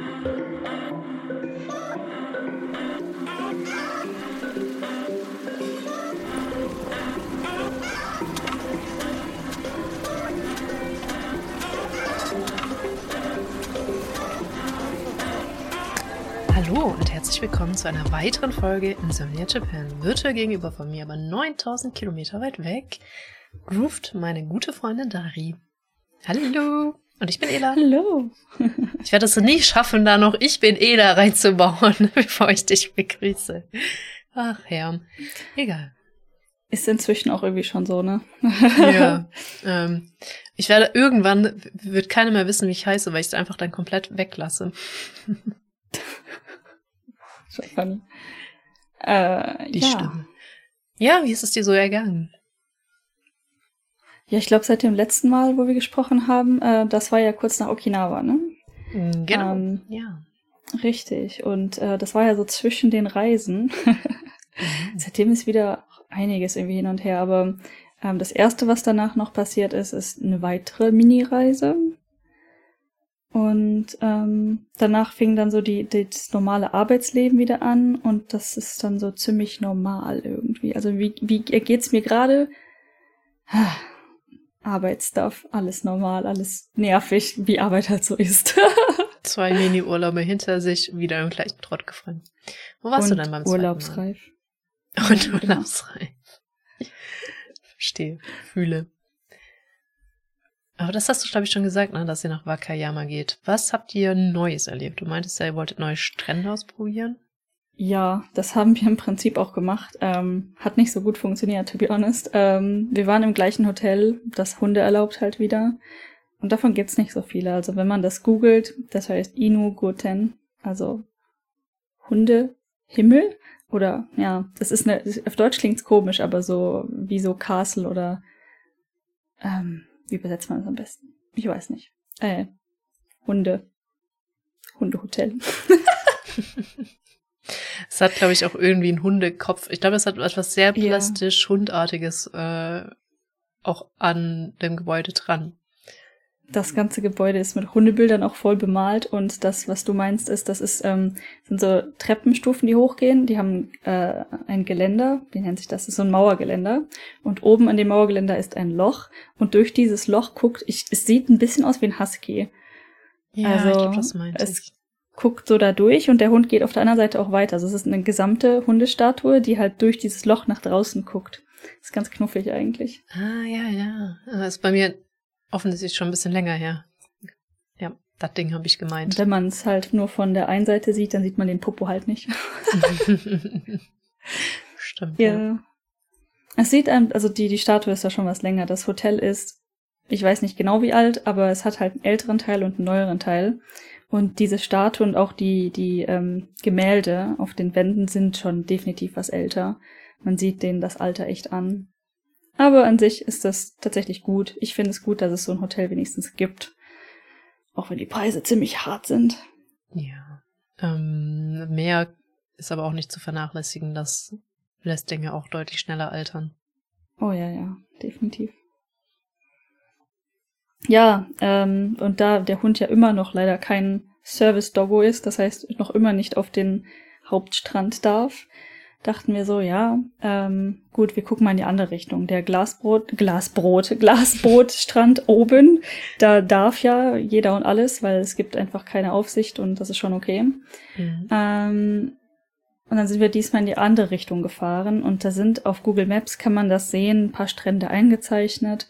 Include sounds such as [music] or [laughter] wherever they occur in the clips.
Hallo und herzlich willkommen zu einer weiteren Folge Insomnia Japan. Virtuell gegenüber von mir, aber 9000 Kilometer weit weg, groovt meine gute Freundin Dari. Hallo! Und ich bin Ela. Hallo! ich werde es nie schaffen, da noch Ich bin Ela reinzubauen, [laughs] bevor ich dich begrüße. Ach ja, egal. Ist inzwischen auch irgendwie schon so, ne? ja. [laughs] Ähm, ich werde irgendwann, wird keiner mehr wissen, wie ich heiße, weil ich es einfach dann komplett weglasse. [laughs] Schon funny. Äh, Die ja. Stimme. Ja, wie ist es dir so ergangen? Ja, ich glaube, seit dem letzten Mal, wo wir gesprochen haben, äh, das war ja kurz nach Okinawa, ne? Genau. Ähm, ja. Richtig. Und äh, das war ja so zwischen den Reisen. [laughs] Seitdem ist wieder einiges irgendwie hin und her. Aber ähm, das erste, was danach noch passiert ist, ist eine weitere Mini-Reise. Und ähm, danach fing dann so die, die, das normale Arbeitsleben wieder an und das ist dann so ziemlich normal irgendwie. Also wie, wie geht's mir gerade? Arbeitsstuff, alles normal, alles nervig, wie Arbeit halt so ist. [laughs] Zwei Mini-Urlaube hinter sich, wieder im gleichen Trott gefallen. Wo warst und du denn beim Urlaubsreif. [laughs] Und genau. urlaubsreif. Verstehe, fühle. Aber das hast du, glaube ich, schon gesagt, ne, dass ihr nach Wakayama geht. Was habt ihr Neues erlebt? Du meintest ja, ihr wolltet neue Strände ausprobieren. Ja, das haben wir im Prinzip auch gemacht. Ähm, hat nicht so gut funktioniert, to be honest. Ähm, wir waren im gleichen Hotel, das Hunde erlaubt halt wieder. Und davon gibt's nicht so viele. Also wenn man das googelt, das heißt Inu Goten, also Hunde Himmel oder ja, das ist eine auf Deutsch klingt's komisch, aber so wie so Castle oder ähm, wie übersetzt man das am besten? Ich weiß nicht. Äh, Hunde Hundehotel. [laughs] [laughs] Es hat, glaube ich, auch irgendwie einen Hundekopf. Ich glaube, es hat etwas sehr plastisch Hundartiges äh, auch an dem Gebäude dran. Das ganze Gebäude ist mit Hundebildern auch voll bemalt und das, was du meinst, ist, das ist, ähm, sind so Treppenstufen, die hochgehen. Die haben äh, ein Geländer, wie nennt sich das? Das ist so ein Mauergeländer. Und oben an dem Mauergeländer ist ein Loch und durch dieses Loch guckt, ich, es sieht ein bisschen aus wie ein Husky. Ja, Also, ich glaube, das meinte es- ich. Guckt so da durch und der Hund geht auf der anderen Seite auch weiter. Also es ist eine gesamte Hundestatue, die halt durch dieses Loch nach draußen guckt. ist ganz knuffig eigentlich. Ah, ja, ja. Das ist bei mir offensichtlich schon ein bisschen länger her. Ja, das Ding habe ich Und gemeint. wenn man es halt nur von der einen Seite sieht, dann sieht man den Popo halt nicht. [laughs] Stimmt. Ja. Es sieht einem, also die, die Statue ist ja schon was länger. Das Hotel ist, ich weiß nicht genau wie alt, aber es hat halt einen älteren Teil und einen neueren Teil. Und diese Statue und auch die, die ähm, Gemälde auf den Wänden sind schon definitiv was älter. Man sieht denen das Alter echt an. Aber an sich ist das tatsächlich gut. Ich finde es gut, dass es so ein Hotel wenigstens gibt. Auch wenn die Preise ziemlich hart sind. Ja. Ähm, mehr ist aber auch nicht zu vernachlässigen, das lässt Dinge auch deutlich schneller altern. Oh ja, ja, definitiv. Ja, ähm, und da der Hund ja immer noch leider kein Service-Doggo ist, das heißt noch immer nicht auf den Hauptstrand darf, dachten wir so, ja, ähm, gut, wir gucken mal in die andere Richtung. Der Glasbrot, Glasbrot, [laughs] Glasbootstrand oben, da darf ja jeder und alles, weil es gibt einfach keine Aufsicht und das ist schon okay. Mhm. Ähm, und dann sind wir diesmal in die andere Richtung gefahren und da sind auf Google Maps kann man das sehen, ein paar Strände eingezeichnet.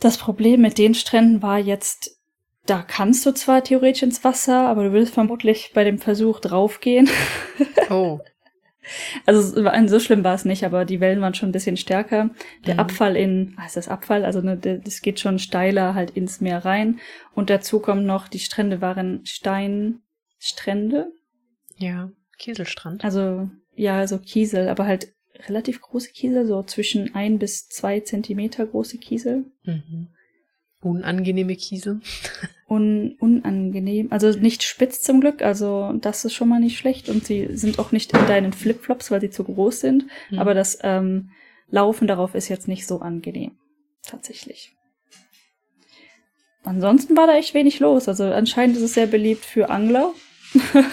Das Problem mit den Stränden war jetzt, da kannst du zwar theoretisch ins Wasser, aber du willst vermutlich bei dem Versuch draufgehen. [laughs] Oh. Also so schlimm war es nicht, aber die Wellen waren schon ein bisschen stärker. Der Mhm. Abfall in, was ist das Abfall? Also ne, das geht schon steiler halt ins Meer rein. Und dazu kommt noch, die Strände waren Steinstrände. Ja. Kieselstrand. Also, ja, so Kiesel, aber halt relativ große Kiesel, so zwischen ein bis zwei Zentimeter große Kiesel. Mhm. Unangenehme Kiesel. [laughs] Un unangenehm, also nicht spitz zum Glück, also das ist schon mal nicht schlecht und sie sind auch nicht in deinen Flipflops, weil sie zu groß sind, Mhm. aber das ähm, Laufen darauf ist jetzt nicht so angenehm, tatsächlich. ansonsten war da echt wenig los. Also anscheinend ist es sehr beliebt für Angler. [laughs]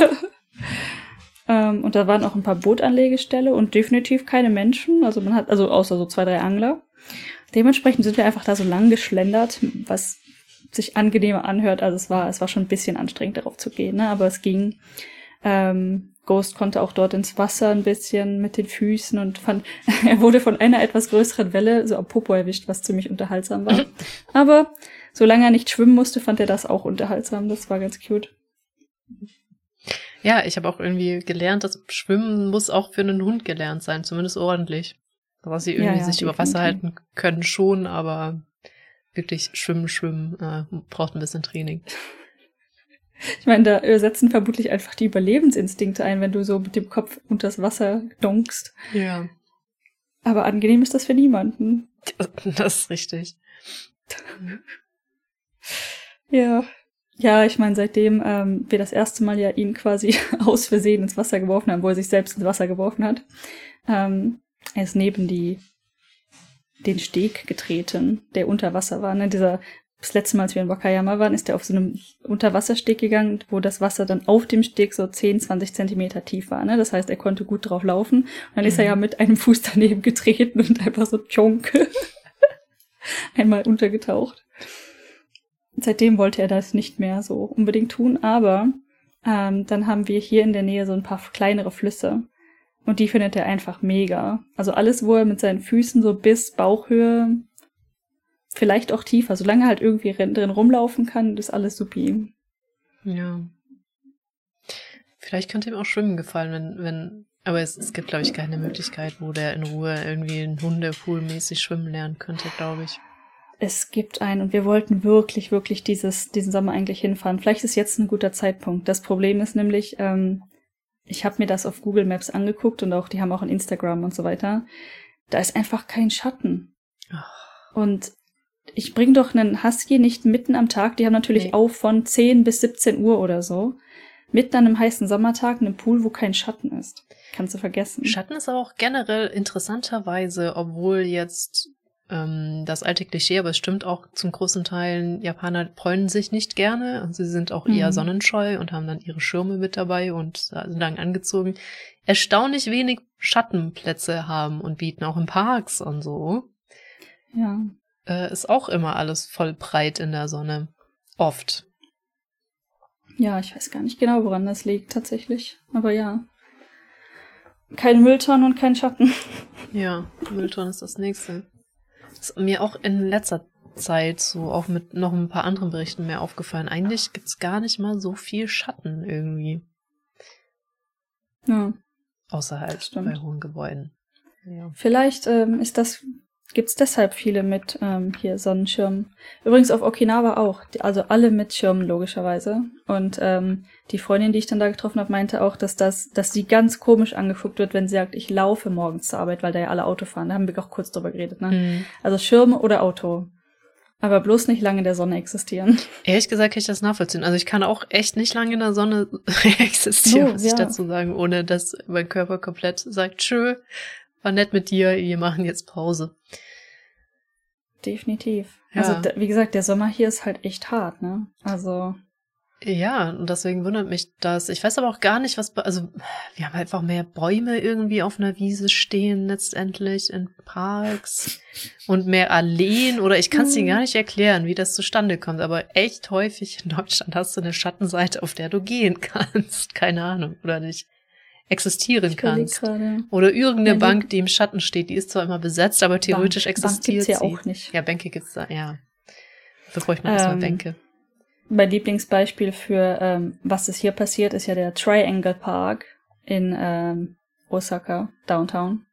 ähm, und da waren auch ein paar Bootanlegestelle und definitiv keine Menschen. Also man hat, also außer so zwei, drei Angler. Dementsprechend sind wir einfach da so lang geschlendert, was sich angenehmer anhört. Also es war, es war schon ein bisschen anstrengend, darauf zu gehen, ne? aber es ging. Ähm, Ghost konnte auch dort ins Wasser ein bisschen mit den Füßen und fand, [laughs] er wurde von einer etwas größeren Welle so am Popo erwischt, was ziemlich unterhaltsam war. Aber solange er nicht schwimmen musste, fand er das auch unterhaltsam. Das war ganz cute. Ja, ich habe auch irgendwie gelernt, dass Schwimmen muss auch für einen Hund gelernt sein, zumindest ordentlich. Dass sie irgendwie ja, ja, sich über Wasser halten können schon, aber wirklich schwimmen, schwimmen äh, braucht ein bisschen Training. [laughs] Ich meine, da setzen vermutlich einfach die Überlebensinstinkte ein, wenn du so mit dem Kopf unter das Wasser dunkst. Ja. Aber angenehm ist das für niemanden. [laughs] Das ist richtig. [laughs] ja. Ja, ich meine, seitdem ähm, wir das erste Mal ja ihn quasi [laughs] aus Versehen ins Wasser geworfen haben, wo er sich selbst ins Wasser geworfen hat, ähm, er ist neben die den Steg getreten, der unter Wasser war. Ne? Dieser das letzte Mal, als wir in Wakayama waren, ist er auf so einem Unterwassersteg gegangen, wo das Wasser dann auf dem Steg so 10, 20 Zentimeter tief war. Ne? Das heißt, er konnte gut drauf laufen. Und dann mhm. ist er ja mhm. mit einem Fuß daneben getreten und [laughs] einfach so tschonk [laughs] einmal untergetaucht. Seitdem wollte er das nicht mehr so unbedingt tun, aber ähm, dann haben wir hier in der Nähe so ein paar kleinere Flüsse. Und die findet er einfach mega. Also alles, wo er mit seinen Füßen so bis Bauchhöhe vielleicht auch tiefer, solange er halt irgendwie drin rumlaufen kann, ist alles supi. Ja. Vielleicht könnte ihm auch Schwimmen gefallen, wenn, wenn, aber es, es gibt, glaube ich, keine Möglichkeit, wo der in Ruhe irgendwie in Hundepool mäßig schwimmen lernen könnte, glaube ich. Es gibt einen und wir wollten wirklich, wirklich dieses, diesen Sommer eigentlich hinfahren. Vielleicht ist jetzt ein guter Zeitpunkt. Das Problem ist nämlich, ähm, ich habe mir das auf Google Maps angeguckt und auch, die haben auch ein Instagram und so weiter. Da ist einfach kein Schatten. Oh. Und ich bringe doch einen Husky nicht mitten am Tag. Die haben natürlich nee. auf von 10 bis 17 Uhr oder so. Mitten an einem heißen Sommertag in einem Pool, wo kein Schatten ist. Kannst du vergessen. Schatten ist aber auch generell interessanterweise, obwohl jetzt ähm, das alte Klischee, aber es stimmt auch zum großen Teil, Japaner bräunen sich nicht gerne. Und sie sind auch eher mhm. sonnenscheu und haben dann ihre Schirme mit dabei und sind lang angezogen. Erstaunlich wenig Schattenplätze haben und bieten auch in Parks und so. Ja äh, ist auch immer alles voll breit in der Sonne. Oft. Ja, ich weiß gar nicht genau, woran das liegt tatsächlich. Aber ja. Kein Müllton und kein Schatten. Ja, Müllton ist das nächste. Ist mir auch in letzter Zeit so auch mit noch ein paar anderen Berichten mehr aufgefallen. Eigentlich gibt's gar nicht mal so viel Schatten irgendwie. Ja. Außer halt bei hohen Gebäuden. Ja. Vielleicht ähm, ist das gibt's deshalb viele mit ähm, hier Sonnenschirmen. Übrigens auf Okinawa auch, also alle mit Schirmen logischerweise. Und ähm, die Freundin, die ich dann da getroffen habe, meinte auch, dass das, dass sie ganz komisch angeguckt wird, wenn sie sagt, ich laufe morgens zur Arbeit, weil da ja alle Auto fahren. Da haben wir auch kurz drüber geredet. Ne? Mhm. Also Schirme oder Auto. Aber bloß nicht lange in der Sonne existieren. [laughs] Ehrlich gesagt kann ich das nachvollziehen. Also ich kann auch echt nicht lange in der Sonne [laughs] existieren, so, muss ja. ich dazu sagen, ohne dass mein Körper komplett sagt, tschö, war nett mit dir, wir machen jetzt Pause. Definitiv. Ja. Also, wie gesagt, der Sommer hier ist halt echt hart, ne? Also. Ja, und deswegen wundert mich das. Ich weiß aber auch gar nicht, was, also, wir haben einfach mehr Bäume irgendwie auf einer Wiese stehen, letztendlich in Parks und mehr Alleen oder ich kann es dir hm. gar nicht erklären, wie das zustande kommt, aber echt häufig in Deutschland hast du eine Schattenseite, auf der du gehen [laughs] kannst. Keine Ahnung, oder nicht? Existieren ich kannst. Oder irgendeine ja, Bank, die im Schatten steht, die ist zwar immer besetzt, aber theoretisch Bank, existiert Bank gibt's sie. ja auch nicht. Ja, Bänke gibt's da, ja. Dafür bräuchte man ähm, erstmal Bänke. Mein Lieblingsbeispiel für ähm, was ist hier passiert, ist ja der Triangle Park in ähm, Osaka, Downtown.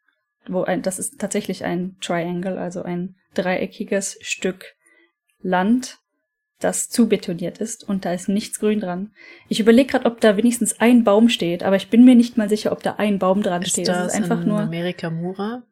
Wo ein, das ist tatsächlich ein Triangle, also ein dreieckiges Stück Land, das zu betoniert ist und da ist nichts grün dran. Ich überlege gerade, ob da wenigstens ein Baum steht, aber ich bin mir nicht mal sicher, ob da ein Baum dran ist steht. Das, das ist einfach in nur Amerika Mura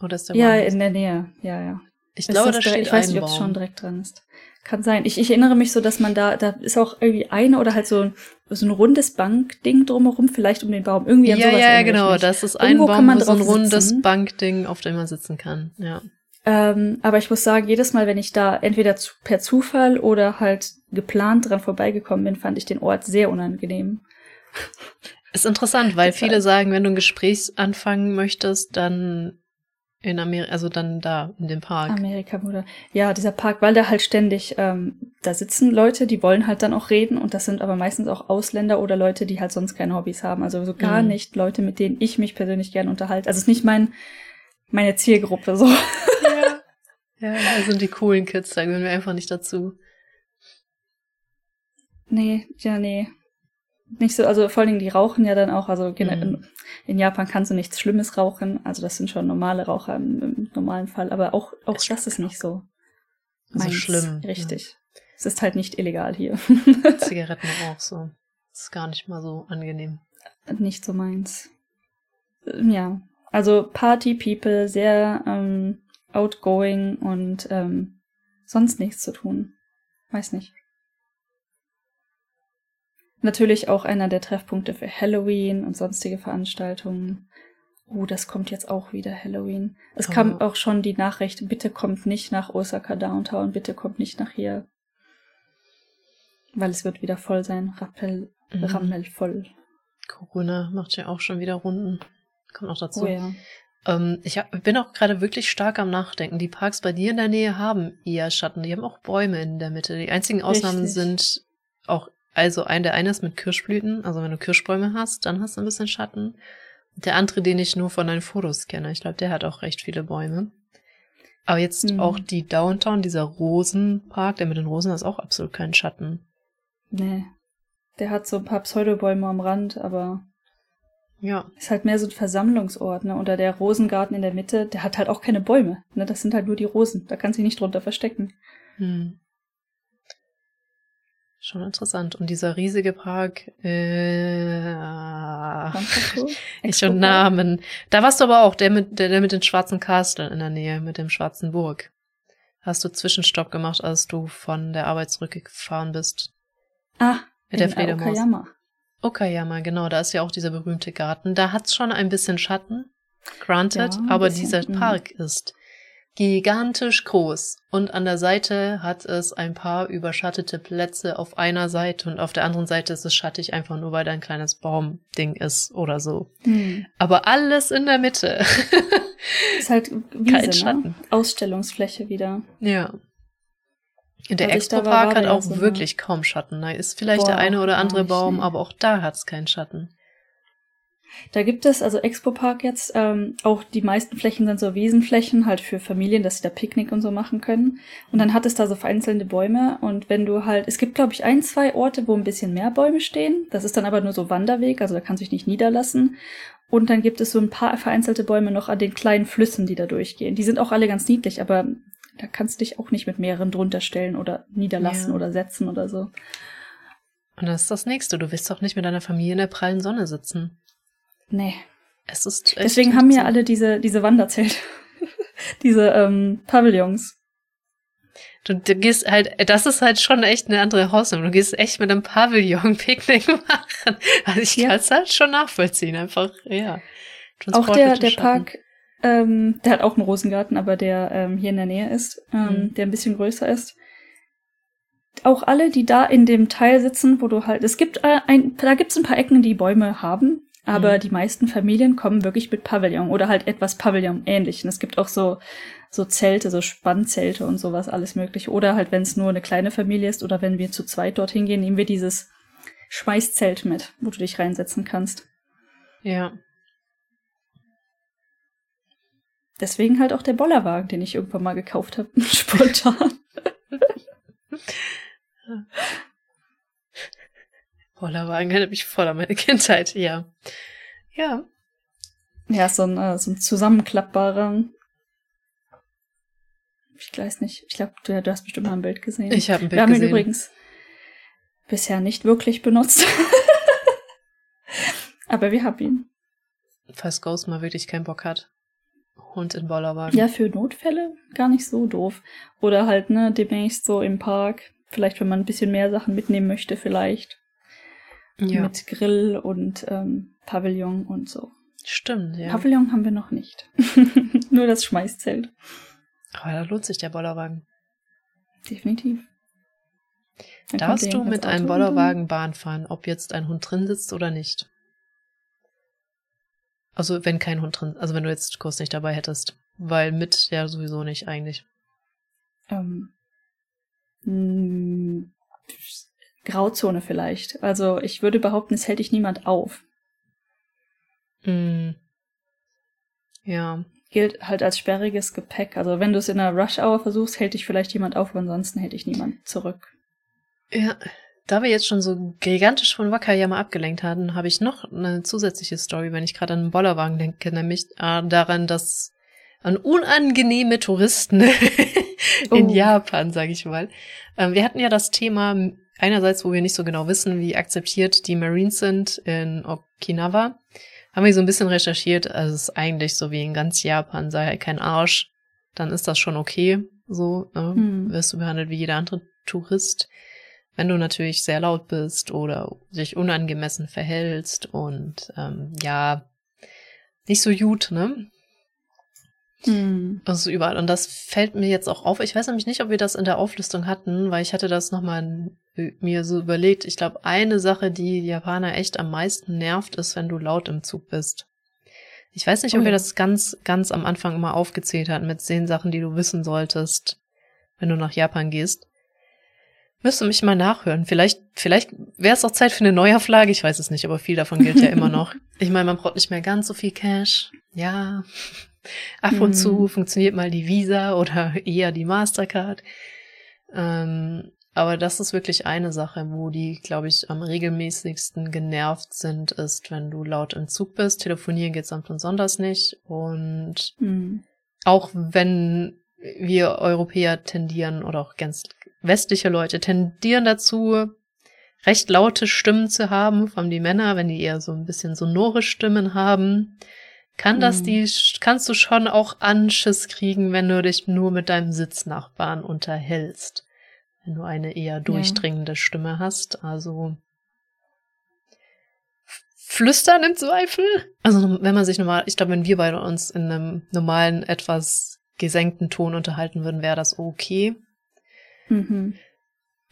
oder ist der Ja, in der Nähe. Ja, ja. Ich glaube, da steht Ich weiß nicht, ob es schon direkt dran ist. Kann sein. Ich, ich erinnere mich so, dass man da, da ist auch irgendwie eine oder halt so, so ein rundes Bankding drumherum, vielleicht um den Baum. Irgendwie an ja, sowas Ja, ja, genau. Das ist ein Irgendwo Baum, so ein rundes Bankding, auf dem man sitzen kann. Ja. Ähm, aber ich muss sagen, jedes Mal, wenn ich da entweder zu, per Zufall oder halt geplant dran vorbeigekommen bin, fand ich den Ort sehr unangenehm. Ist interessant, weil viele sagen, wenn du ein Gespräch anfangen möchtest, dann in Amerika, also dann da, in dem Park. Amerika, oder? Ja, dieser Park, weil da halt ständig, ähm, da sitzen Leute, die wollen halt dann auch reden und das sind aber meistens auch Ausländer oder Leute, die halt sonst keine Hobbys haben. Also so gar mhm. nicht Leute, mit denen ich mich persönlich gern unterhalte. Also es ist nicht mein, meine Zielgruppe so. Ja. da sind die coolen Kids, da gehören wir einfach nicht dazu. Nee, ja, nee nicht so, also vor allen Dingen die rauchen ja dann auch, also mhm. in Japan kannst du nichts Schlimmes rauchen, also das sind schon normale Raucher im, im normalen Fall, aber auch, auch ist das ist nicht so. So schlimm. Richtig. Ja. Es ist halt nicht illegal hier. [laughs] Zigaretten [laughs] auch so. Das ist gar nicht mal so angenehm. Nicht so meins. Ja. Also Party People, sehr ähm, outgoing und ähm, sonst nichts zu tun. Weiß nicht. Natürlich auch einer der Treffpunkte für Halloween und sonstige Veranstaltungen. Oh, das kommt jetzt auch wieder Halloween. Es oh. kam auch schon die Nachricht, bitte kommt nicht nach Osaka Downtown, bitte kommt nicht nach hier. Weil es wird wieder voll sein, rappel, mhm. rammelvoll. Corona macht ja auch schon wieder Runden. Kommt noch dazu. Oh ja. Ähm, ich hab, bin auch gerade wirklich stark am Nachdenken. Die Parks bei dir in der Nähe haben eher Schatten. Die haben auch Bäume in der Mitte. Die einzigen Ausnahmen Richtig. sind auch also ein, der eine ist mit Kirschblüten, also wenn du Kirschbäume hast, dann hast du ein bisschen Schatten. Der andere, den ich nur von deinen Fotos kenne, ich glaube, der hat auch recht viele Bäume. Aber jetzt mhm. auch die Downtown, dieser Rosenpark, der mit den Rosen, ist auch absolut kein Schatten. Nee. Der hat so ein paar Pseudobäume am Rand, aber ja. Ist halt mehr so ein Versammlungsort, ne? Oder der Rosengarten in der Mitte, der hat halt auch keine Bäume, ne? Das sind halt nur die Rosen. Da kannst du dich nicht drunter verstecken. Hm. Schon interessant. Und dieser riesige Park, äh, ich [laughs] schon Namen. Da warst du aber auch, der mit, der, der mit den schwarzen Castle in der Nähe, mit dem schwarzen Burg. Hast du Zwischenstopp gemacht, als du von der Arbeit zurückgefahren bist? Ah, mit der Fledermaus. Okayama, genau, da ist ja auch dieser berühmte Garten. Da hat's schon ein bisschen Schatten, granted, ja, aber bisschen, dieser mhm. Park ist gigantisch groß und an der Seite hat es ein paar überschattete Plätze auf einer Seite und auf der anderen Seite ist es schattig einfach nur, weil da ein kleines Baumding ist oder so. Hm. Aber alles in der Mitte. ist halt [laughs] Wiese, Kein ne? Schatten. Ne? Ausstellungsfläche wieder. Ja. Der Expo-Park hat auch so wirklich kaum Schatten. Da ist vielleicht Boah, der eine oder andere Baum, aber auch da hat es keinen Schatten. Da gibt es, also Expo Park jetzt, ähm, auch die meisten Flächen sind so Wiesenflächen, halt für Familien, dass sie da Picknick und so machen können. Und dann hat es da so vereinzelte Bäume. Und wenn du halt, es gibt, glaube ich, ein, zwei Orte, wo ein bisschen mehr Bäume stehen. Das ist dann aber nur so Wanderweg, also da kannst du dich nicht niederlassen. Und dann gibt es so ein paar vereinzelte Bäume noch an den kleinen Flüssen, die da durchgehen. Die sind auch alle ganz niedlich, aber da kannst du dich auch nicht mit mehreren drunter stellen oder niederlassen ja. oder setzen oder so. Und das ist das nächste. Du willst doch nicht mit deiner Familie in der prallen Sonne sitzen. Nee. Es ist Deswegen haben ja alle diese, diese Wanderzelte. [laughs] diese ähm, Pavillons. Du, du gehst halt, das ist halt schon echt eine andere Hausnummer. Du gehst echt mit einem Pavillon [laughs] Picknick machen. Also ich ja. kann es halt schon nachvollziehen, einfach, ja. Auch der, der Park, ähm, der hat auch einen Rosengarten, aber der ähm, hier in der Nähe ist, ähm, mhm. der ein bisschen größer ist. Auch alle, die da in dem Teil sitzen, wo du halt, es gibt äh, ein, da gibt's ein paar Ecken, die Bäume haben, aber mhm. die meisten Familien kommen wirklich mit Pavillon oder halt etwas Pavillon-ähnlichen. Es gibt auch so, so Zelte, so Spannzelte und sowas, alles mögliche. Oder halt, wenn es nur eine kleine Familie ist oder wenn wir zu zweit dorthin gehen, nehmen wir dieses Schmeißzelt mit, wo du dich reinsetzen kannst. Ja. Deswegen halt auch der Bollerwagen, den ich irgendwann mal gekauft habe, [laughs] spontan. Bollerwagen erinnert mich voll an meine Kindheit, ja. Ja. Ja, so ein, äh, so ein zusammenklappbarer. Ich weiß nicht. Ich glaube, du, du, hast bestimmt mal ein Bild gesehen. Ich habe ein Bild Wir haben gesehen. ihn übrigens bisher nicht wirklich benutzt. [laughs] Aber wir haben ihn. Falls Ghost mal wirklich keinen Bock hat. Hund in Bollerwagen. Ja, für Notfälle gar nicht so doof. Oder halt, ne, demnächst so im Park. Vielleicht, wenn man ein bisschen mehr Sachen mitnehmen möchte, vielleicht. Ja. Mit Grill und ähm, Pavillon und so. Stimmt, ja. Pavillon haben wir noch nicht. [laughs] Nur das Schmeißzelt. Aber da lohnt sich der Bollerwagen. Definitiv. Dann Darfst du mit einem Bollerwagen Bahn fahren, ob jetzt ein Hund drin sitzt oder nicht? Also wenn kein Hund drin, also wenn du jetzt Kurs nicht dabei hättest. Weil mit ja sowieso nicht eigentlich. Ähm, mh, Grauzone vielleicht. Also ich würde behaupten, es hält dich niemand auf. Mm. Ja. Gilt halt als sperriges Gepäck. Also wenn du es in einer Rush-Hour versuchst, hält dich vielleicht jemand auf, aber ansonsten hält dich niemand zurück. Ja. Da wir jetzt schon so gigantisch von mal abgelenkt hatten, habe ich noch eine zusätzliche Story, wenn ich gerade an einen Bollerwagen denke, nämlich äh, daran, dass an unangenehme Touristen [laughs] in Oh. Japan, sage ich mal. Ähm, wir hatten ja das Thema einerseits, wo wir nicht so genau wissen, wie akzeptiert die Marines sind in Okinawa, haben wir so ein bisschen recherchiert. Also es ist eigentlich so wie in ganz Japan, sei halt kein Arsch, dann ist das schon okay. So äh, Hm. wirst du behandelt wie jeder andere Tourist. Wenn du natürlich sehr laut bist oder dich unangemessen verhältst und ähm, ja, nicht so gut, ne? Hm. Also überall. Und das fällt mir jetzt auch auf. Ich weiß nämlich nicht, ob wir das in der Auflistung hatten, weil ich hatte das nochmal mir so überlegt. Ich glaube, eine Sache, die die Japaner echt am meisten nervt, ist, wenn du laut im Zug bist. Ich weiß nicht, ob Oh wir ja. das ganz, ganz am Anfang immer aufgezählt hatten mit zehn Sachen, die du wissen solltest, wenn du nach Japan gehst. Müsste mich mal nachhören. Vielleicht, vielleicht wäre es auch Zeit für eine Neuauflage. Ich weiß es nicht, aber viel davon gilt ja immer noch. [laughs] Ich meine, man braucht nicht mehr ganz so viel Cash. Ja. Ab und Hm. zu funktioniert mal die Visa oder eher die Mastercard. Ähm, aber das ist wirklich eine Sache, wo die, glaube ich, am regelmäßigsten genervt sind, ist, wenn du laut im Zug bist. Telefonieren geht samt und sonders nicht. Und Hm. auch wenn wir Europäer tendieren oder auch ganz westliche Leute tendieren dazu, recht laute Stimmen zu haben, vor allem die Männer, wenn die eher so ein bisschen sonore Stimmen haben, kann das Mhm. die, kannst du schon auch Anschiss kriegen, wenn du dich nur mit deinem Sitznachbarn unterhältst. Wenn du eine eher durchdringende Stimme hast, also flüstern im Zweifel. Also wenn man sich normal, ich glaube, wenn wir beide uns in einem normalen, etwas gesenkten Ton unterhalten würden, wäre das okay. Mhm.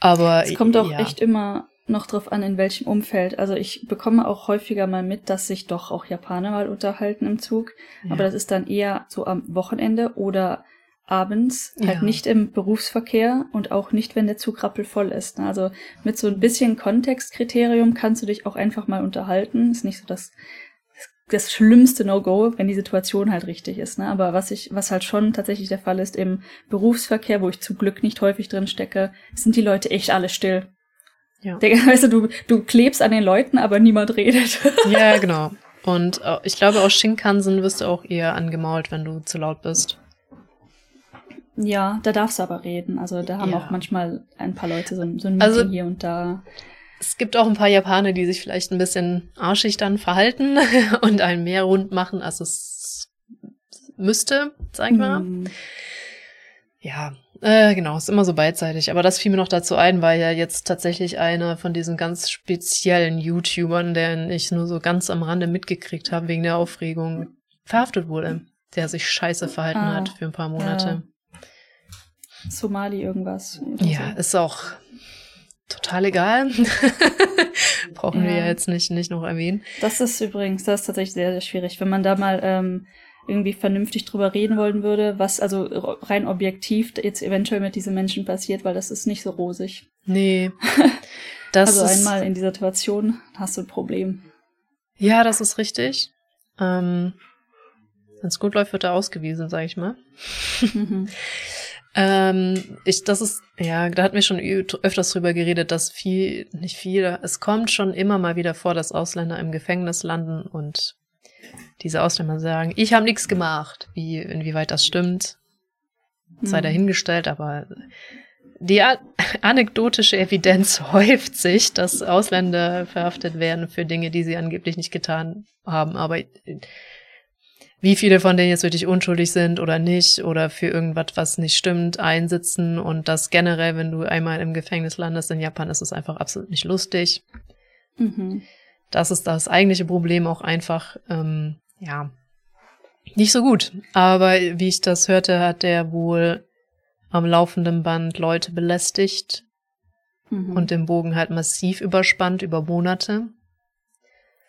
Aber Es kommt auch ja. echt immer noch drauf an, in welchem Umfeld. Also ich bekomme auch häufiger mal mit, dass sich doch auch Japaner mal unterhalten im Zug. Ja. Aber das ist dann eher so am Wochenende oder abends, halt Ja. nicht im Berufsverkehr und auch nicht, wenn der Zug rappelvoll ist. ne? Also mit so ein bisschen Kontextkriterium kannst du dich auch einfach mal unterhalten. Ist nicht so das, das schlimmste No-Go, wenn die Situation halt richtig ist. Ne? Aber was ich, was halt schon tatsächlich der Fall ist im Berufsverkehr, wo ich zum Glück nicht häufig drin stecke, sind die Leute echt alle still. Ja. Der, [laughs] weißt du, du, du klebst an den Leuten, aber niemand redet. [laughs] ja, genau. Und äh, ich glaube, aus Shinkansen wirst du auch eher angemault, wenn du zu laut bist. Ja, da darfst du aber reden. Also da haben Ja. auch manchmal ein paar Leute so, ein- so ein Meeting Also- hier und da. Es gibt auch ein paar Japaner, die sich vielleicht ein bisschen arschig dann verhalten [laughs] und einen mehr rund machen, als es müsste, sag ich mal. Hm, Ja, äh, genau, ist immer so beidseitig. Aber das fiel mir noch dazu ein, weil ja jetzt tatsächlich einer von diesen ganz speziellen YouTubern, den ich nur so ganz am Rande mitgekriegt habe wegen der Aufregung, verhaftet wurde, der sich scheiße verhalten Ah, hat für ein paar Monate. Somali irgendwas. Ja, ist auch total egal. [laughs] Brauchen wir Ja. ja jetzt nicht, nicht noch erwähnen. Das ist übrigens, das ist tatsächlich sehr, sehr schwierig. Wenn man da mal ähm, irgendwie vernünftig drüber reden wollen würde, was also rein objektiv jetzt eventuell mit diesen Menschen passiert, weil das ist nicht so rosig. Nee. [laughs] Das also ist, einmal in dieser Situation hast du ein Problem. Ja, das ist richtig. Ähm, Wenn es gut läuft, wird er ausgewiesen, sag ich mal. Mhm. [laughs] Ähm, ich, das ist, ja, da hatten wir schon öfters drüber geredet, dass viel, nicht viel, es kommt schon immer mal wieder vor, dass Ausländer im Gefängnis landen und diese Ausländer sagen, ich habe nichts gemacht. Wie, inwieweit das stimmt, sei Mhm. dahingestellt, aber die anekdotische Evidenz [laughs] häuft sich, dass Ausländer verhaftet werden für Dinge, die sie angeblich nicht getan haben. Aber wie viele von denen jetzt wirklich unschuldig sind oder nicht oder für irgendwas, was nicht stimmt, einsitzen und das generell, wenn du einmal im Gefängnis landest in Japan, ist es einfach absolut nicht lustig. Mhm. Das ist das eigentliche Problem auch einfach, ähm, ja, Nicht so gut. Aber wie ich das hörte, hat der wohl am laufenden Band Leute belästigt Mhm. und den Bogen halt massiv überspannt über Monate.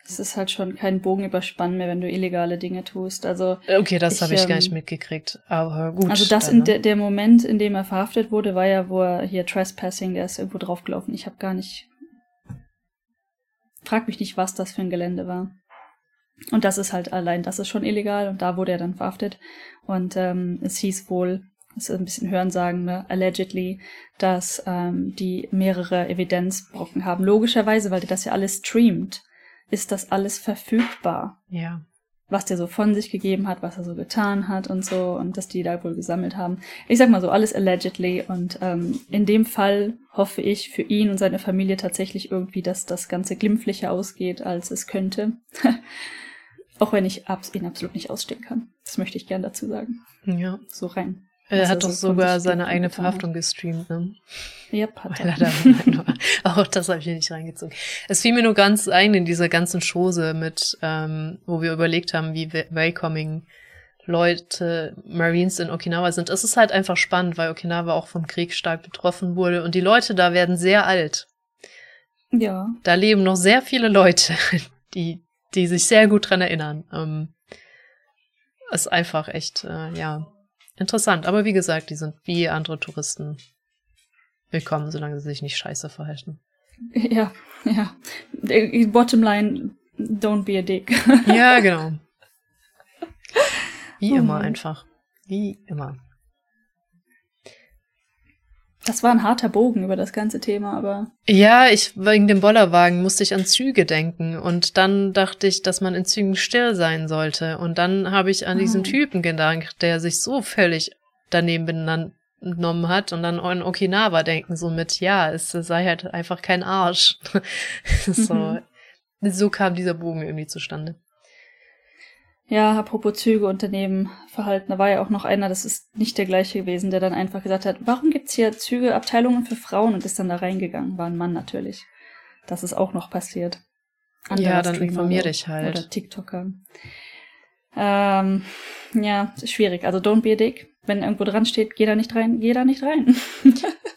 Es ist halt schon kein Bogenüberspann mehr, wenn du illegale Dinge tust. Also, Okay, das habe ich gar ähm, nicht mitgekriegt. Aber gut. also das dann, in ne? de der Moment, in dem er verhaftet wurde, war ja, wo er hier Trespassing, der ist irgendwo draufgelaufen. Ich habe gar nicht. Frag mich nicht, was das für ein Gelände war. Und das ist halt allein, das ist schon illegal und da wurde er dann verhaftet. Und ähm, es hieß wohl, das ist ein bisschen Hörensagen, ne, allegedly, dass ähm, die mehrere Evidenzbrocken haben. Logischerweise, weil der das ja alles streamt, ist das alles verfügbar Ja. was der so von sich gegeben hat, was er so getan hat und so und dass die da wohl gesammelt haben. Ich sag mal so, alles allegedly und ähm, in dem Fall hoffe ich für ihn und seine Familie tatsächlich irgendwie, dass das Ganze glimpflicher ausgeht, als es könnte. [laughs] Auch wenn ich ihn absolut nicht ausstehen kann. Das möchte ich gern dazu sagen. Ja. So rein. Er Was hat er doch sogar seine eigene hat. Verhaftung gestreamt, ne? Yep, hat Weil er da. [laughs] Auch das habe ich hier nicht reingezogen. Es fiel mir nur ganz ein in dieser ganzen Chose mit, ähm, wo wir überlegt haben, wie wel- welcoming Leute, Marines in Okinawa sind. Es ist halt einfach spannend, weil Okinawa auch vom Krieg stark betroffen wurde und die Leute da werden sehr alt. Ja, Da leben noch sehr viele Leute, [laughs] die, die sich sehr gut dran erinnern. Ähm, ist einfach echt, äh, ja, interessant. Aber wie gesagt, die sind wie andere Touristen willkommen, solange sie sich nicht scheiße verhalten. [laughs] ja, ja. Die Bottomline, don't be a dick. Ja, genau. [laughs] Wie Oh immer einfach. Wie immer. Das war ein harter Bogen über das ganze Thema, aber Ja, ich wegen dem Bollerwagen musste ich an Züge denken und dann dachte ich, dass man in Zügen still sein sollte und dann habe ich an diesen Ah. Typen gedacht, der sich so völlig daneben genommen hat und dann an Okinawa denken so mit, ja, es sei halt einfach kein Arsch. [laughs] so, Mhm. so kam dieser Bogen irgendwie zustande. Ja, apropos Züge Unternehmen verhalten, da war ja auch noch einer, das ist nicht der gleiche gewesen, der dann einfach gesagt hat, warum gibt's hier Züge, Abteilungen für Frauen und ist dann da reingegangen, war ein Mann natürlich. Das ist auch noch passiert. Ja, dann Streamer informier dich halt. Oder TikToker. Ähm, ja, schwierig. Also don't be a dick. Wenn irgendwo dran steht, geh da nicht rein, geh da nicht rein. [laughs]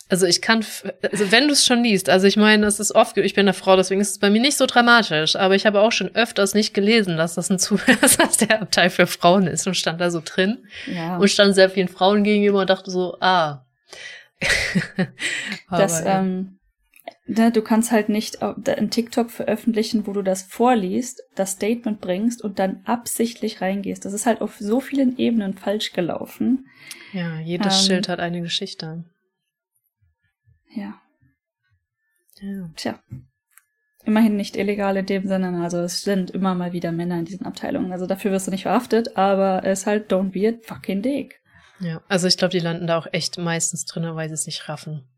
Also ich kann, also wenn du es schon liest, also ich meine, es ist oft, ich bin eine Frau, deswegen ist es bei mir nicht so dramatisch, aber ich habe auch schon öfters nicht gelesen, dass das ein zu, dass das der Abteil für Frauen ist und stand da so drin ja. und stand sehr vielen Frauen gegenüber und dachte so, ah. [laughs] das, Aber, ja. ähm, ne, du kannst halt nicht au- da- ein TikTok veröffentlichen, wo du das vorliest, das Statement bringst und dann absichtlich reingehst. Das ist halt auf so vielen Ebenen falsch gelaufen. ja, jedes ähm, Schild hat eine Geschichte. Ja, Ja. tja. Immerhin nicht illegal in dem Sinne, also es sind immer mal wieder Männer in diesen Abteilungen. Also dafür wirst du nicht verhaftet, aber es ist halt don't be a fucking dick. ja, also ich glaube, die landen da auch echt meistens drin, weil sie es nicht raffen.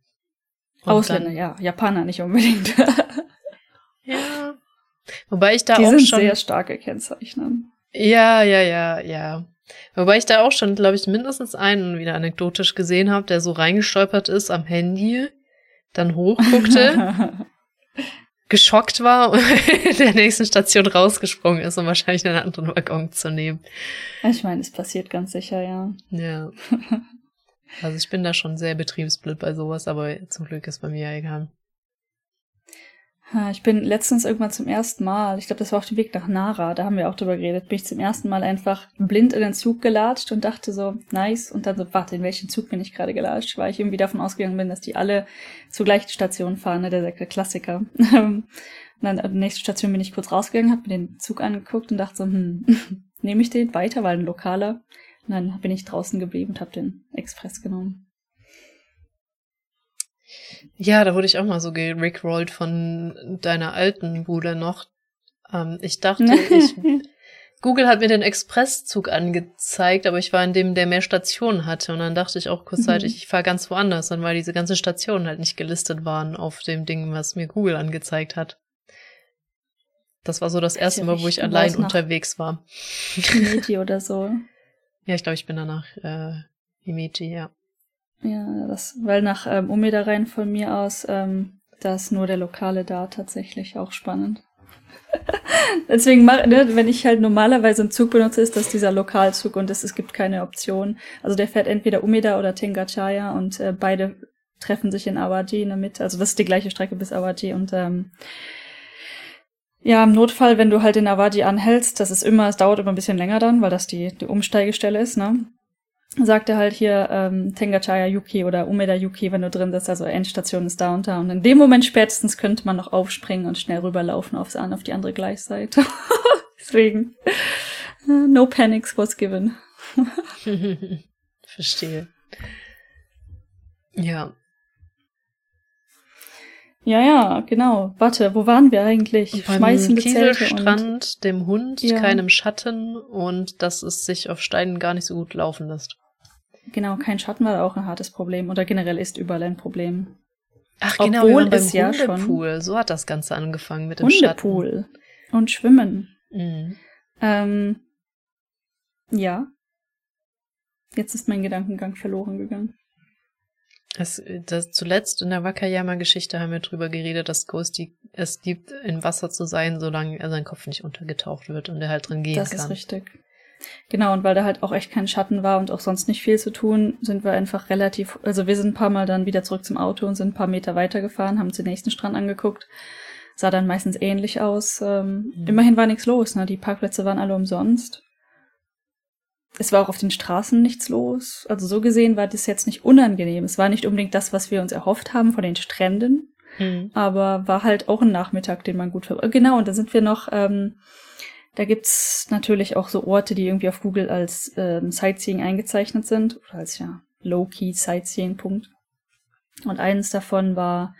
Und Ausländer, ja. Japaner nicht unbedingt. [laughs] Ja. Wobei ich da Die auch sind schon sehr stark gekennzeichnet. Ja, ja, ja, ja. Wobei ich da auch schon, glaube ich, mindestens einen wieder anekdotisch gesehen habe, der so reingestolpert ist am Handy, dann hochguckte, [laughs] geschockt war und in [laughs] der nächsten Station rausgesprungen ist, um wahrscheinlich einen anderen Waggon zu nehmen. ich meine, es passiert ganz sicher, ja. Ja. Also ich bin da schon sehr betriebsblind bei sowas, aber zum Glück ist bei mir ja egal. Ich bin letztens irgendwann zum ersten Mal, ich glaube, das war auf dem Weg nach Nara, da haben wir auch drüber geredet, bin ich zum ersten Mal einfach blind in den Zug gelatscht und dachte so, nice. Und dann so, warte, in welchen Zug bin ich gerade gelatscht? Weil ich irgendwie davon ausgegangen bin, dass die alle zur gleichen Station fahren, ne, der, der Klassiker. [laughs] Und dann an der nächsten Station bin ich kurz rausgegangen, habe mir den Zug angeguckt und dachte so, hm, [laughs] nehme ich den weiter, weil ein lokaler. Und dann bin ich draußen geblieben und habe den Express genommen. Ja, da wurde ich auch mal so gerickrollt von deiner alten Bude noch. Ähm, ich dachte, [laughs] ich Google hat mir den Expresszug angezeigt, aber ich war in dem, der mehr Stationen hatte. Und dann dachte ich auch kurzzeitig, Mhm. ich fahre ganz woanders, dann weil diese ganzen Stationen halt nicht gelistet waren auf dem Ding, was mir Google angezeigt hat. Das war so das erste Mal, wo ich allein unterwegs war. Meti oder so. Ja, ich glaube, ich bin danach äh, Imiti, ja. Ja, das, weil nach ähm, Umeda rein von mir aus, ähm, da ist nur der Lokale da tatsächlich auch spannend. [laughs] Deswegen, ne, wenn ich halt normalerweise einen Zug benutze, ist das dieser Lokalzug und es, es gibt keine Option. Also der fährt entweder Umeda oder Tengachaya und äh, beide treffen sich in Awaji in der Mitte. Also das ist die gleiche Strecke bis Awaji und ähm, ja, im Notfall, wenn du halt in Awaji anhältst, das ist immer, es dauert immer ein bisschen länger dann, weil das die, die Umsteigestelle ist, ne? Sagt er halt hier ähm, Tengachaya Yuki oder Umeda Yuki, wenn du drin sitzt, also Endstation ist da und da. Und in dem Moment spätestens könnte man noch aufspringen und schnell rüberlaufen aufs an auf die andere Gleisseite. [laughs] Deswegen, no panics was given. [laughs] Verstehe. Ja, ja, ja, genau. Warte, wo waren wir eigentlich? Beim Schmeißen Kieselstrand, dem Hund, ja. keinem Schatten und dass es sich auf Steinen gar nicht so gut laufen lässt. Genau, kein Schatten war auch ein hartes Problem oder generell ist überall ein Problem. Ach genau, Obwohl wir beim es ja schon so hat das Ganze angefangen mit dem Hundepool Schatten. und Schwimmen. Mhm. Ähm, ja. Jetzt ist mein Gedankengang verloren gegangen. Es, das, zuletzt in der Wakayama-Geschichte haben wir drüber geredet, dass Ghosty es liebt, in Wasser zu sein, solange er sein Kopf nicht untergetaucht wird und er halt drin gehen das kann. Das ist richtig. Genau, und weil da halt auch echt kein Schatten war und auch sonst nicht viel zu tun, sind wir einfach relativ, also wir sind ein paar Mal dann wieder zurück zum Auto und sind ein paar Meter weitergefahren, haben uns den nächsten Strand angeguckt. Sah dann meistens ähnlich aus. Ähm, mhm. Immerhin war nichts los, ne? Die Parkplätze waren alle umsonst es war auch auf den Straßen nichts los. Also so gesehen war das jetzt nicht unangenehm. Es war nicht unbedingt das, was wir uns erhofft haben von den Stränden, mhm. aber war halt auch ein Nachmittag, den man gut ver Genau, und da sind wir noch, ähm, da gibt's natürlich auch so Orte, die irgendwie auf Google als ähm, Sightseeing eingezeichnet sind, oder als ja Low-Key Sightseeing-Punkt. Und eines davon war,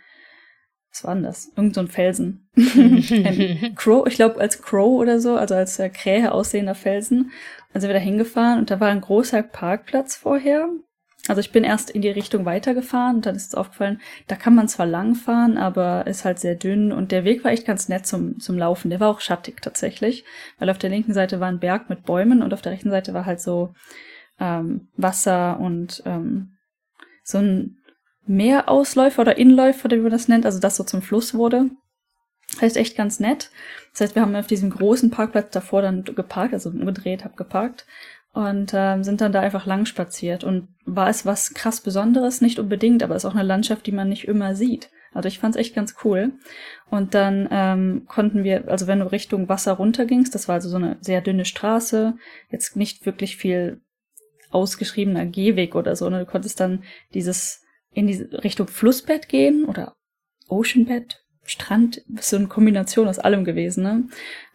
was war denn das? Irgend so ein Felsen. [laughs] ein Crow, ich glaube als Crow oder so, also als äh, Krähe aussehender Felsen. Dann sind wir da hingefahren und da war ein großer Parkplatz vorher. Also ich bin erst in die Richtung weitergefahren und dann ist es aufgefallen, da kann man zwar lang fahren, aber ist halt sehr dünn und der Weg war echt ganz nett zum, zum Laufen. Der war auch schattig tatsächlich, weil auf der linken Seite war ein Berg mit Bäumen und auf der rechten Seite war halt so ähm, Wasser und ähm, so ein Meerausläufer oder Inläufer, wie man das nennt, also das so zum Fluss wurde. Heißt echt ganz nett. Das heißt, wir haben auf diesem großen Parkplatz davor dann geparkt, also umgedreht, hab geparkt und ähm, sind dann da einfach lang spaziert. Und war es was krass Besonderes? Nicht unbedingt, aber es ist auch eine Landschaft, die man nicht immer sieht. Also ich fand's echt ganz cool. Und dann ähm, konnten wir, also wenn du Richtung Wasser runtergingst, das war also so eine sehr dünne Straße, jetzt nicht wirklich viel ausgeschriebener Gehweg oder so, ne? Du konntest dann dieses in diese Richtung Flussbett gehen oder Oceanbett, Strand, so eine Kombination aus allem gewesen. Ne?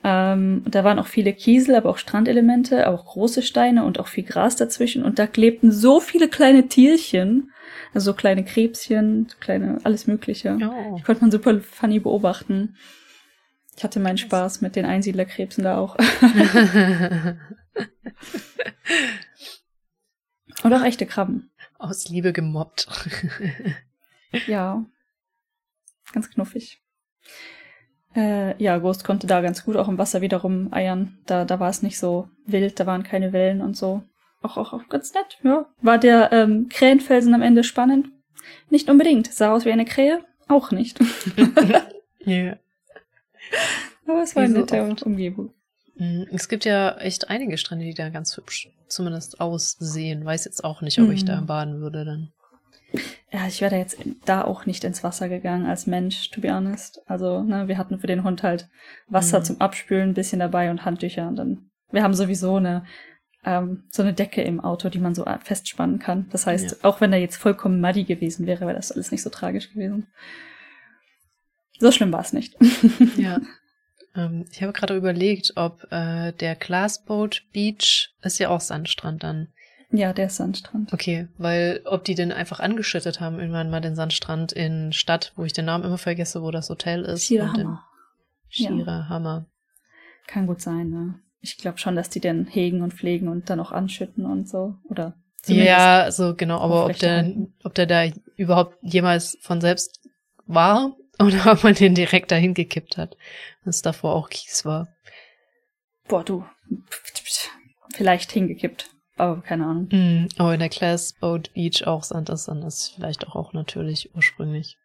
Ähm, da waren auch viele Kiesel, aber auch Strandelemente, auch große Steine und auch viel Gras dazwischen. Und da klebten so viele kleine Tierchen, also so kleine Krebschen, kleine, alles Mögliche. Oh. Die konnte man super funny beobachten. Ich hatte meinen Spaß mit den Einsiedlerkrebsen da auch. [laughs] und auch echte Krabben. Aus Liebe gemobbt. ja. Ganz knuffig. Äh, ja, Ghost konnte da ganz gut auch im Wasser wiederum eiern. Da, da war es nicht so wild, da waren keine Wellen und so. Auch, auch, auch ganz nett, ja. War der ähm, Krähenfelsen am Ende spannend? Nicht unbedingt. Sah aus wie eine Krähe? Auch nicht. [laughs] Ja. yeah. Aber es war eine nette oft. Umgebung. Mhm. Es gibt ja echt einige Strände, die da ganz hübsch zumindest aussehen. Weiß jetzt auch nicht, ob mm. ich da mhm. baden würde dann. Ja, ich wäre jetzt da auch nicht ins Wasser gegangen als Mensch, to be honest. Also, ne, wir hatten für den Hund halt Wasser mhm. zum Abspülen ein bisschen dabei und Handtücher und dann. Wir haben sowieso eine ähm, so eine Decke im Auto, die man so festspannen kann. Das heißt, ja. auch wenn er jetzt vollkommen muddy gewesen wäre, wäre das alles nicht so tragisch gewesen. So schlimm war es nicht. [laughs] ja. Ähm, ich habe gerade überlegt, ob äh, der Glassboat Beach ist ja auch Sandstrand dann. Ja, der ist Sandstrand. Okay, weil ob die denn einfach angeschüttet haben, irgendwann mal den Sandstrand in Stadt, wo ich den Namen immer vergesse, wo das Hotel ist. Schierhammer. Schierhammer. Ja. Kann gut sein, ne? Ich glaube schon, dass die den hegen und pflegen und dann auch anschütten und so. Oder Ja, so genau, aber ob der, ob der da überhaupt jemals von selbst war [laughs] oder ob man den direkt dahin gekippt hat, dass davor auch Kies war. Boah, du. Vielleicht hingekippt. Aber keine Ahnung. Mm, aber in der Class Boat Beach auch Sand ist, dann ist vielleicht auch, auch natürlich ursprünglich.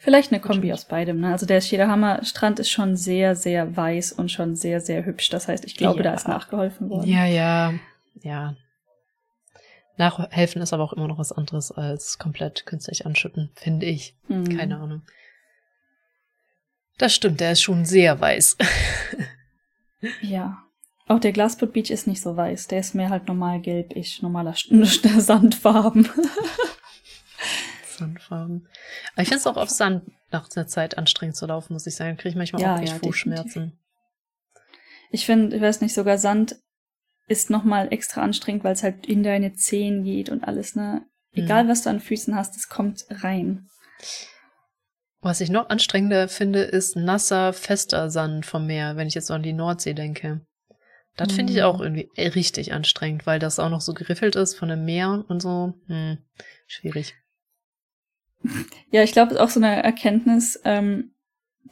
Vielleicht eine Kombi aus beidem. Ne? Also der Shirahama Strand ist schon sehr, sehr weiß und schon sehr, sehr hübsch. Das heißt, ich glaube, Ja. da ist nachgeholfen worden. Ja, ja, ja. Nachhelfen ist aber auch immer noch was anderes als komplett künstlich anschütten, finde ich. Mhm. Keine Ahnung. Das stimmt, der ist schon sehr weiß. [laughs] Ja. Auch der Glassboot Beach ist nicht so weiß. Der ist mehr halt normal gelb-ich, normaler Sch- [laughs] Sandfarben. [laughs] Sandfarben. Aber ich finde es auch auf Sand nach einer Zeit anstrengend zu laufen, muss ich sagen. Kriege ich manchmal Ja, auch echt ja, Fußschmerzen. Ich finde, ich weiß nicht, sogar Sand ist nochmal extra anstrengend, weil es halt in deine Zehen geht und alles, ne? Egal, Mhm. was du an Füßen hast, es kommt rein. Was ich noch anstrengender finde, ist nasser, fester Sand vom Meer, wenn ich jetzt so an die Nordsee denke. Das finde ich Mhm. auch irgendwie äh, richtig anstrengend, weil das auch noch so geriffelt ist von dem Meer und so. Hm, schwierig. Ja, ich glaube, es ist auch so eine Erkenntnis, ähm,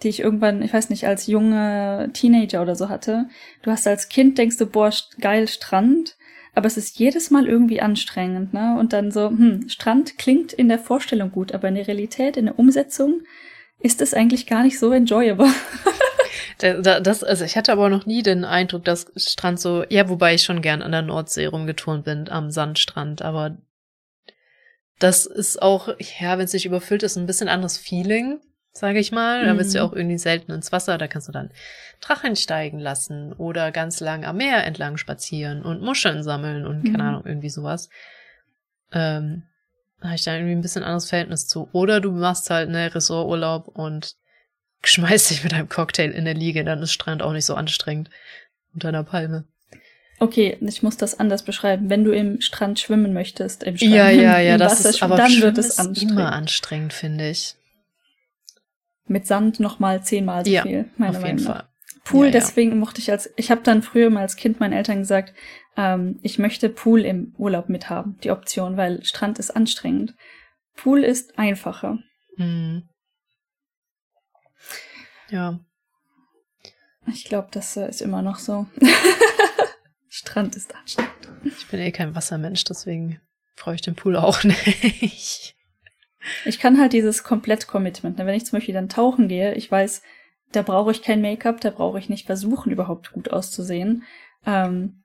die ich irgendwann, ich weiß nicht, als junge Teenager oder so hatte. Du hast als Kind denkst du, boah, geil Strand, aber es ist jedes Mal irgendwie anstrengend, ne? Und dann so, hm, Strand klingt in der Vorstellung gut, aber in der Realität, in der Umsetzung ist es eigentlich gar nicht so enjoyable. [laughs] Da- da- Das, also ich hatte aber noch nie den Eindruck, dass Strand so, ja, wobei ich schon gern an der Nordsee rumgeturnt bin, am Sandstrand, aber das ist auch, ja, wenn es nicht überfüllt ist, ein bisschen anderes Feeling, sage ich mal. Da bist du ja Mhm. auch irgendwie selten ins Wasser, da kannst du dann Drachen steigen lassen oder ganz lang am Meer entlang spazieren und Muscheln sammeln und keine Mhm. Ahnung, irgendwie sowas. Ähm, da habe ich da irgendwie ein bisschen anderes Verhältnis zu. Oder du machst halt ne Ressorturlaub und schmeißt dich mit einem Cocktail in der Liege, dann ist Strand auch nicht so anstrengend. Unter einer Palme. Okay, ich muss das anders beschreiben. Wenn du im Strand schwimmen möchtest, im Strand, Ja, ja, ja, das Wasser ist aber dann wird es anstrengend. immer anstrengend, finde ich. Mit Sand nochmal zehnmal so Ja, viel, meiner Auf jeden Meinung nach. Fall. Pool, Ja, ja. deswegen mochte ich als, ich habe dann früher mal als Kind meinen Eltern gesagt, ähm, ich möchte Pool im Urlaub mithaben, die Option, weil Strand ist anstrengend. Pool ist einfacher. Mhm. Ja. Ich glaube, das äh, ist immer noch so. [laughs] Strand ist anstrengend. Ich bin eh kein Wassermensch, deswegen freue ich den Pool auch [laughs] nicht. Ich kann halt dieses Komplett-Commitment. ne, Wenn ich zum Beispiel dann tauchen gehe, ich weiß, da brauche ich kein Make-up, da brauche ich nicht versuchen, überhaupt gut auszusehen. Ähm,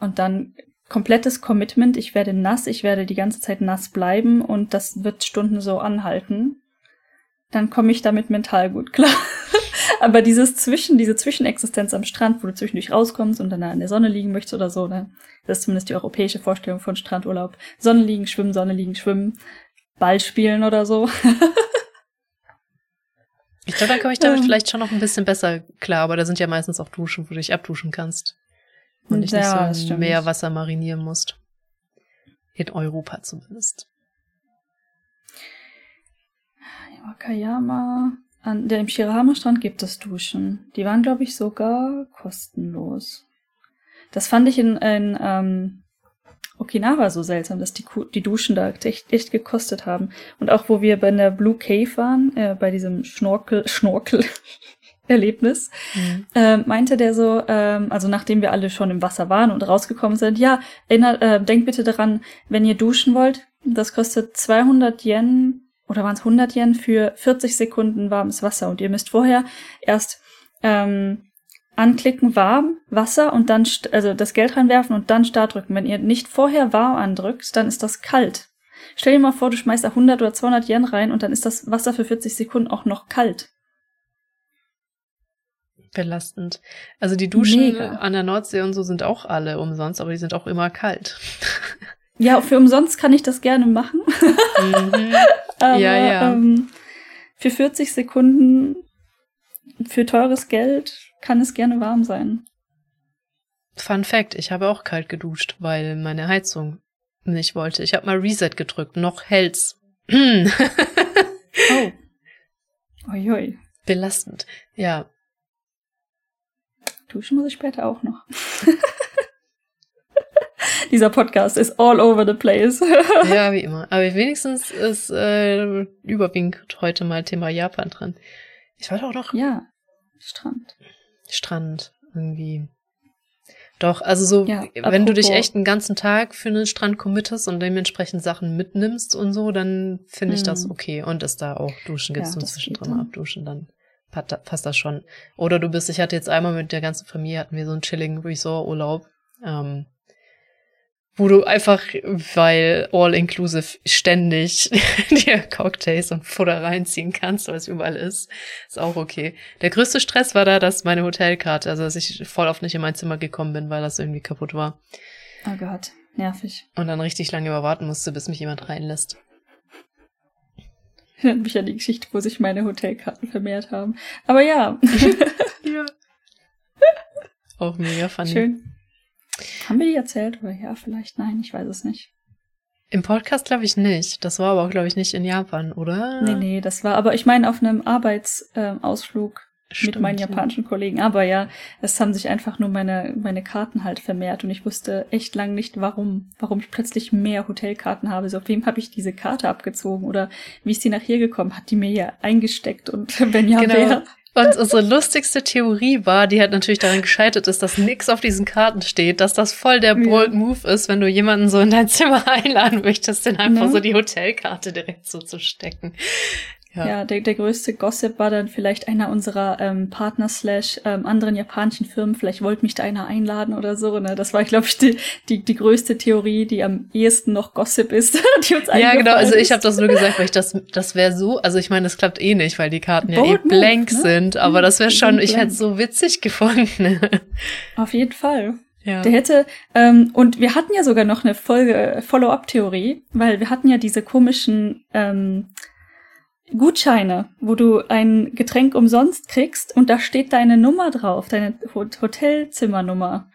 und dann komplettes Commitment, ich werde nass, ich werde die ganze Zeit nass bleiben und das wird Stunden so anhalten. Dann komme ich damit mental gut klar. [laughs] Aber dieses Zwischen, diese Zwischenexistenz am Strand, wo du zwischendurch rauskommst und dann da in der Sonne liegen möchtest oder so, ne? Das ist zumindest die europäische Vorstellung von Strandurlaub. Sonne liegen, schwimmen, Sonne liegen, schwimmen, Ball spielen oder so. [laughs] Ich glaube, da komme ich damit Ähm. vielleicht schon noch ein bisschen besser klar, aber da sind ja meistens auch Duschen, wo du dich abduschen kannst. Und dich Ja, nicht so im. Meerwasser marinieren musst. In Europa zumindest. Wakayama. An dem Shirahama-Strand gibt es Duschen. Die waren, glaube ich, sogar kostenlos. Das fand ich in, in ähm, Okinawa so seltsam, dass die, die Duschen da echt, echt gekostet haben. Und auch wo wir bei der Blue Cave waren, äh, bei diesem Schnorkel, [laughs] Schnorkel Erlebnis, Mhm. äh, meinte der so, ähm, also nachdem wir alle schon im Wasser waren und rausgekommen sind, ja, erinnert, äh, denkt bitte daran, wenn ihr duschen wollt, das kostet 200 Yen oder waren es 100 Yen für 40 Sekunden warmes Wasser und ihr müsst vorher erst ähm, anklicken warm Wasser und dann also das Geld reinwerfen und dann Start drücken. Wenn ihr nicht vorher warm andrückt, dann ist das kalt. Stell dir mal vor, du schmeißt da 100 oder 200 Yen rein und dann ist das Wasser für 40 Sekunden auch noch kalt. Belastend. Also die Duschen Mega. an der Nordsee und so sind auch alle umsonst, aber die sind auch immer kalt. [laughs] Ja, für umsonst kann ich das gerne machen. mhm. [laughs] Aber, Ja, ja. Ähm, für 40 Sekunden für teures Geld kann es gerne warm sein. Fun Fact, ich habe auch kalt geduscht, weil meine Heizung nicht wollte. Ich habe mal Reset gedrückt, noch hält's. [laughs] Oh. [laughs] Uiui. Belastend. Ja, Duschen muss ich später auch noch. Dieser Podcast ist all over the place. [laughs] ja, wie immer. Aber wenigstens ist äh, überwiegend heute mal Thema Japan dran. Ich wollte auch noch ja, Strand. Strand irgendwie. Doch, also so, ja, wenn du dich echt einen ganzen Tag für einen Strand committest und dementsprechend Sachen mitnimmst und so, dann finde ich das mhm. okay. Und ist da auch duschen gibt's ja, und zwischendrin abduschen, dann passt das schon. Oder du bist, ich hatte jetzt einmal mit der ganzen Familie, hatten wir so einen chilligen Resort-Urlaub. Ähm, wo du einfach, weil all-inclusive ständig [laughs] dir Cocktails und Futter reinziehen kannst, weil es überall ist, ist auch okay. Der größte Stress war da, dass meine Hotelkarte, also dass ich voll oft nicht in mein Zimmer gekommen bin, weil das irgendwie kaputt war. Oh Gott, nervig. Und dann richtig lange überwarten musste, bis mich jemand reinlässt. [laughs] Erinnert mich an die Geschichte, wo sich meine Hotelkarten vermehrt haben. Aber ja. [laughs] ja. Auch mega funny. Schön. Haben wir die erzählt? Oder ja, vielleicht nein, ich weiß es nicht. Im Podcast glaube ich nicht. Das war aber auch, glaube ich, nicht in Japan, oder? Nee, nee, das war, aber ich meine auf einem Arbeitsausflug äh, mit meinen japanischen ja. Kollegen. Aber ja, es haben sich einfach nur meine, meine Karten halt vermehrt und ich wusste echt lang nicht, warum, warum ich plötzlich mehr Hotelkarten habe. So, auf wem habe ich diese Karte abgezogen oder wie ist die nach hier gekommen? Hat die mir hier eingesteckt und [laughs] wenn ja, genau. wer? Und unsere lustigste Theorie war, die hat natürlich daran gescheitert ist, dass nix auf diesen Karten steht, dass das voll der bold Move ist, wenn du jemanden so in dein Zimmer [laughs] einladen möchtest, den einfach ne? so die Hotelkarte direkt so zu stecken. Ja, ja der, der größte Gossip war dann vielleicht einer unserer ähm, Partner slash ähm, anderen japanischen Firmen. Vielleicht wollte mich da einer einladen oder so. Ne? Das war, glaube ich, die, die, die größte Theorie, die am ehesten noch Gossip ist, [laughs] die uns Ja, genau. Also ich habe das nur gesagt, weil ich das, das wäre so, also ich meine, das klappt eh nicht, weil die Karten Bold ja eh blank ne? sind. Aber das wäre schon, ich hätte so witzig [laughs] gefunden. Auf jeden Fall. Ja. Der hätte, ähm, und wir hatten ja sogar noch eine Folge äh, Follow-up-Theorie, weil wir hatten ja diese komischen ähm, Gutscheine, wo du ein Getränk umsonst kriegst und da steht deine Nummer drauf, deine Hotelzimmernummer.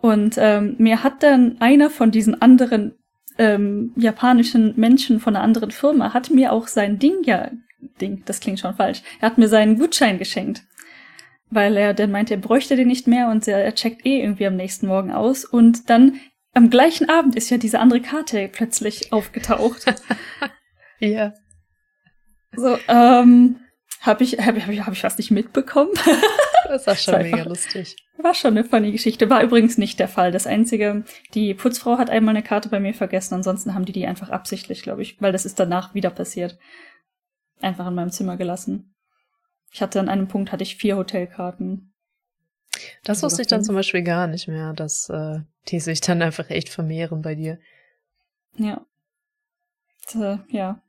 Und ähm, mir hat dann einer von diesen anderen ähm, japanischen Menschen von einer anderen Firma, hat mir auch sein Ding, ja, Ding, das klingt schon falsch, er hat mir seinen Gutschein geschenkt. Weil er dann meinte, er bräuchte den nicht mehr und er, er checkt eh irgendwie am nächsten Morgen aus. Und dann am gleichen Abend ist ja diese andere Karte plötzlich aufgetaucht. [laughs] ja. So, ähm, habe ich, hab, hab, ich, hab ich was nicht mitbekommen? [laughs] das war schon mega lustig. War schon eine funny Geschichte. War übrigens nicht der Fall. Das einzige, die Putzfrau hat einmal eine Karte bei mir vergessen. Ansonsten haben die die einfach absichtlich, glaube ich, weil das ist danach wieder passiert. Einfach in meinem Zimmer gelassen. Ich hatte an einem Punkt hatte ich vier Hotelkarten. Das also wusste ich dann zum Beispiel gar nicht mehr, dass äh, die sich dann einfach echt vermehren bei dir. Ja. Äh, ja.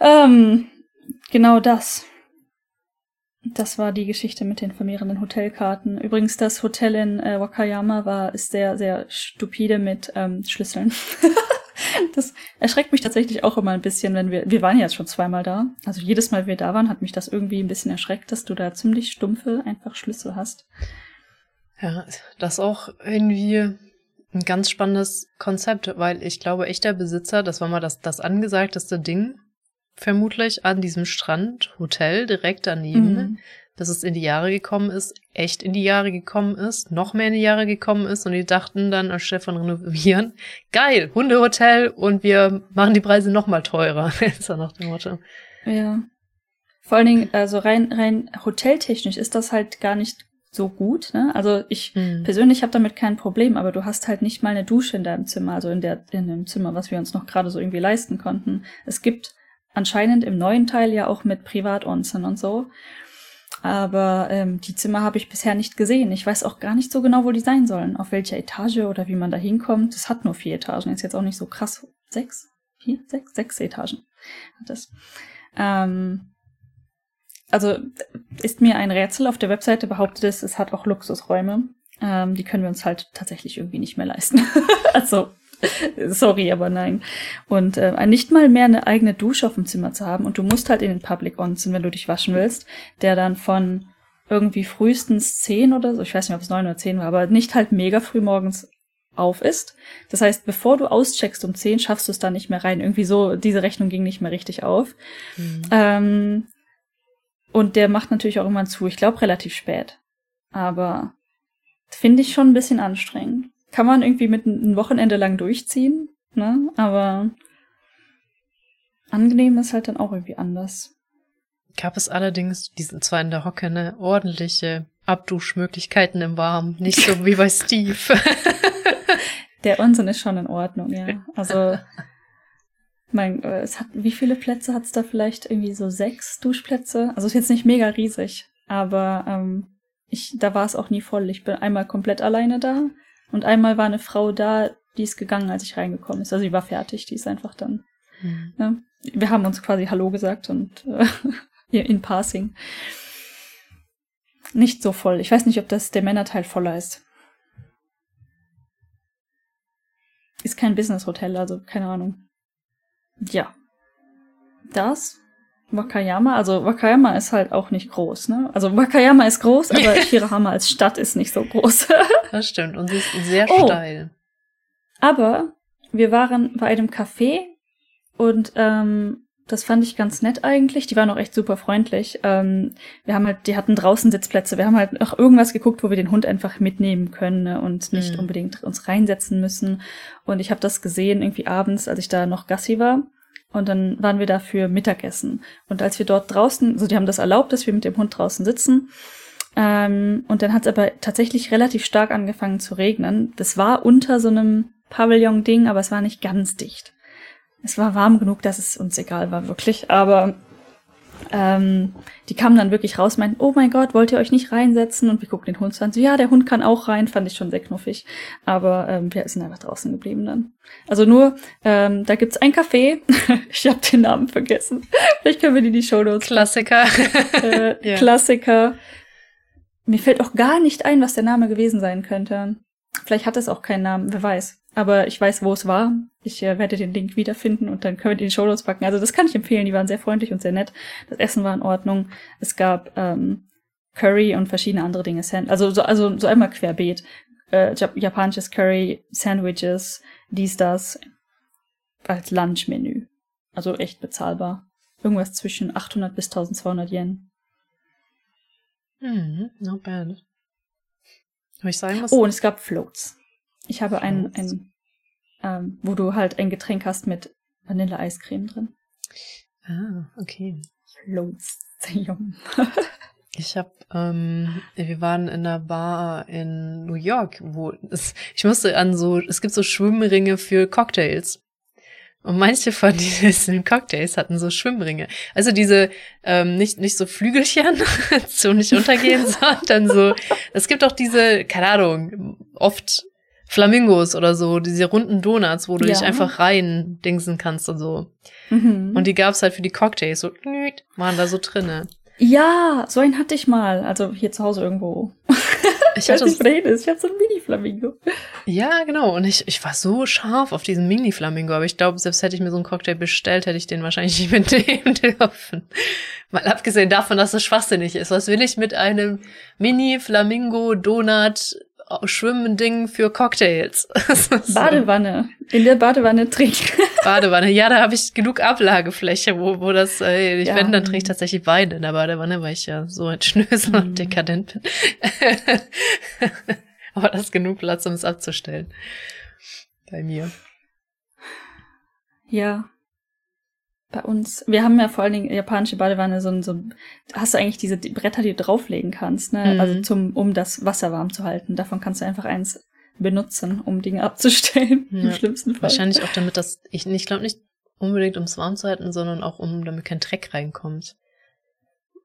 Ähm, genau das. Das war die Geschichte mit den vermehrenden Hotelkarten. Übrigens, das Hotel in äh, Wakayama war ist sehr, sehr stupide mit ähm, Schlüsseln. [laughs] das erschreckt mich tatsächlich auch immer ein bisschen, wenn wir, wir waren jetzt schon zweimal da. Also jedes Mal, wir da waren, hat mich das irgendwie ein bisschen erschreckt, dass du da ziemlich stumpfe einfach Schlüssel hast. Ja, das auch irgendwie ein ganz spannendes Konzept, weil ich glaube, echt der Besitzer, das war mal das, das angesagteste Ding vermutlich an diesem Strand, Hotel direkt daneben, mhm. dass es in die Jahre gekommen ist, echt in die Jahre gekommen ist, noch mehr in die Jahre gekommen ist und die dachten dann anstelle von renovieren, [laughs] geil, Hundehotel und wir machen die Preise noch mal teurer. [laughs] ist ja nach dem Motto. Ja. Vor allen Dingen, also rein, rein hoteltechnisch ist das halt gar nicht so gut. Ne? Also ich mhm. persönlich habe damit kein Problem, aber du hast halt nicht mal eine Dusche in deinem Zimmer, also in der in dem Zimmer, was wir uns noch gerade so irgendwie leisten konnten. Es gibt anscheinend im neuen Teil ja auch mit Privatonsen und so. Aber ähm, die Zimmer habe ich bisher nicht gesehen. Ich weiß auch gar nicht so genau, wo die sein sollen. Auf welcher Etage oder wie man da hinkommt. Es hat nur vier Etagen. Ist jetzt auch nicht so krass. Sechs? Vier? Sechs? Sechs Etagen hat es. Ähm, also ist mir ein Rätsel. Auf der Webseite behauptet es, es hat auch Luxusräume. Ähm, die können wir uns halt tatsächlich irgendwie nicht mehr leisten. [laughs] also [laughs] Sorry, aber nein. Und äh, nicht mal mehr eine eigene Dusche auf dem Zimmer zu haben und du musst halt in den Public Onsen, wenn du dich waschen willst, der dann von irgendwie frühestens zehn oder so, ich weiß nicht, ob es neun oder zehn war, aber nicht halt mega früh morgens auf ist. Das heißt, bevor du auscheckst um zehn, schaffst du es da nicht mehr rein. Irgendwie so, diese Rechnung ging nicht mehr richtig auf. Mhm. Ähm, und der macht natürlich auch irgendwann zu. Ich glaube relativ spät. Aber finde ich schon ein bisschen anstrengend kann man irgendwie mit ein Wochenende lang durchziehen, ne? Aber angenehm ist halt dann auch irgendwie anders. Gab es allerdings, die sind zwar in der Hocke, eine ordentliche Abduschmöglichkeiten im Warmen. Nicht so wie bei Steve. [laughs] Der Unsinn ist schon in Ordnung, ja. Also, mein, äh, es hat, wie viele Plätze hat es da vielleicht? Irgendwie so sechs Duschplätze? Also ist jetzt nicht mega riesig, aber ähm, ich, da war es auch nie voll. Ich bin einmal komplett alleine da und einmal war eine Frau da, die ist gegangen, als ich reingekommen ist. Also die war fertig, die ist einfach dann. Mhm. Ne? Wir haben uns quasi Hallo gesagt und äh, [laughs] in Passing. Nicht so voll. Ich weiß nicht, ob das der Männerteil voller ist. Ist kein Business-Hotel, also keine Ahnung. Ja. Das Wakayama, also Wakayama ist halt auch nicht groß, ne? Also Wakayama ist groß, aber [laughs] Shirahama als Stadt ist nicht so groß. [laughs] das stimmt und sie ist sehr oh. steil. Aber wir waren bei einem Café und ähm, das fand ich ganz nett eigentlich. Die waren auch echt super freundlich. Ähm, wir haben halt, die hatten draußen Sitzplätze. Wir haben halt auch irgendwas geguckt, wo wir den Hund einfach mitnehmen können ne, und nicht mhm. unbedingt uns reinsetzen müssen. Und ich habe das gesehen irgendwie abends, als ich da noch Gassi war. Und dann waren wir da für Mittagessen. Und als wir dort draußen, also die haben das erlaubt, dass wir mit dem Hund draußen sitzen. Ähm, und dann hat es aber tatsächlich relativ stark angefangen zu regnen. Das war unter so einem Pavillon-Ding, aber es war nicht ganz dicht. Es war warm genug, dass es uns egal war, wirklich. Aber ähm, die kamen dann wirklich raus, meinten, oh mein Gott, wollt ihr euch nicht reinsetzen? Und wir gucken den Hund an, so, ja, der Hund kann auch rein, fand ich schon sehr knuffig. Aber ähm, wir sind einfach draußen geblieben dann. Also nur, ähm, da gibt's ein Café, [laughs] ich habe den Namen vergessen. Vielleicht können wir die die Show Notes. Klassiker. äh, [laughs] ja. Klassiker. Mir fällt auch gar nicht ein, was der Name gewesen sein könnte. Vielleicht hat es auch keinen Namen, wer weiß. Aber ich weiß, wo es war. Ich äh, werde den Link wiederfinden und dann können wir die in die Shownotes packen. Also das kann ich empfehlen. Die waren sehr freundlich und sehr nett. Das Essen war in Ordnung. Es gab ähm, Curry und verschiedene andere Dinge. Also so, also so einmal querbeet. Äh, japanisches Curry, Sandwiches, dies, das. Als Lunchmenü. Also echt bezahlbar. Irgendwas zwischen 800 bis 1200 Yen. Hm, not bad. Soll ich sagen, was? Oh, und es gab Floats. Ich habe einen, ein, ähm, wo du halt ein Getränk hast mit Vanille-Eiscreme drin. Ah, okay. Floats. ich habe, ähm, wir waren in einer Bar in New York, wo es, ich musste an so, es gibt so Schwimmringe für Cocktails. Und manche von [laughs] diesen Cocktails hatten so Schwimmringe. Also diese, ähm, nicht, nicht so Flügelchen, [laughs] so nicht untergehen, [laughs] sondern so, es gibt auch diese, keine Ahnung, oft Flamingos oder so, diese runden Donuts, wo du ja. dich einfach rein dingsen kannst und so. Mhm. Und die gab's halt für die Cocktails, so waren da so drinne. Ja, so einen hatte ich mal, also hier zu Hause irgendwo. [laughs] Ich hatte nicht, ist. Ich habe so ein Mini-Flamingo. Ja, genau. Und ich, ich war so scharf auf diesen Mini-Flamingo, aber ich glaube, selbst hätte ich mir so einen Cocktail bestellt, hätte ich den wahrscheinlich [laughs] nicht mitnehmen dürfen. Mal abgesehen davon, dass es schwachsinnig ist. Was will ich mit einem Mini-Flamingo-Donut Schwimmending für Cocktails. [laughs] so. Badewanne. In der Badewanne trinken. [laughs] Badewanne. Ja, da habe ich genug Ablagefläche, wo, wo das, äh, ich ja. wenn, dann trinke ich tatsächlich Wein in der Badewanne, weil ich ja so ein Schnösel mhm. und dekadent bin. [laughs] Aber das ist genug Platz, um es abzustellen. Bei mir. Ja, bei uns, wir haben ja vor allen Dingen japanische Badewanne so, so hast du eigentlich diese Bretter, die du drauflegen kannst, ne? Mhm. Also zum, um das Wasser warm zu halten. Davon kannst du einfach eins benutzen, um Dinge abzustellen. [laughs] Ja. Im schlimmsten Fall. Wahrscheinlich auch damit das, ich, ich glaube nicht unbedingt ums warm zu halten, sondern auch um, damit kein Dreck reinkommt.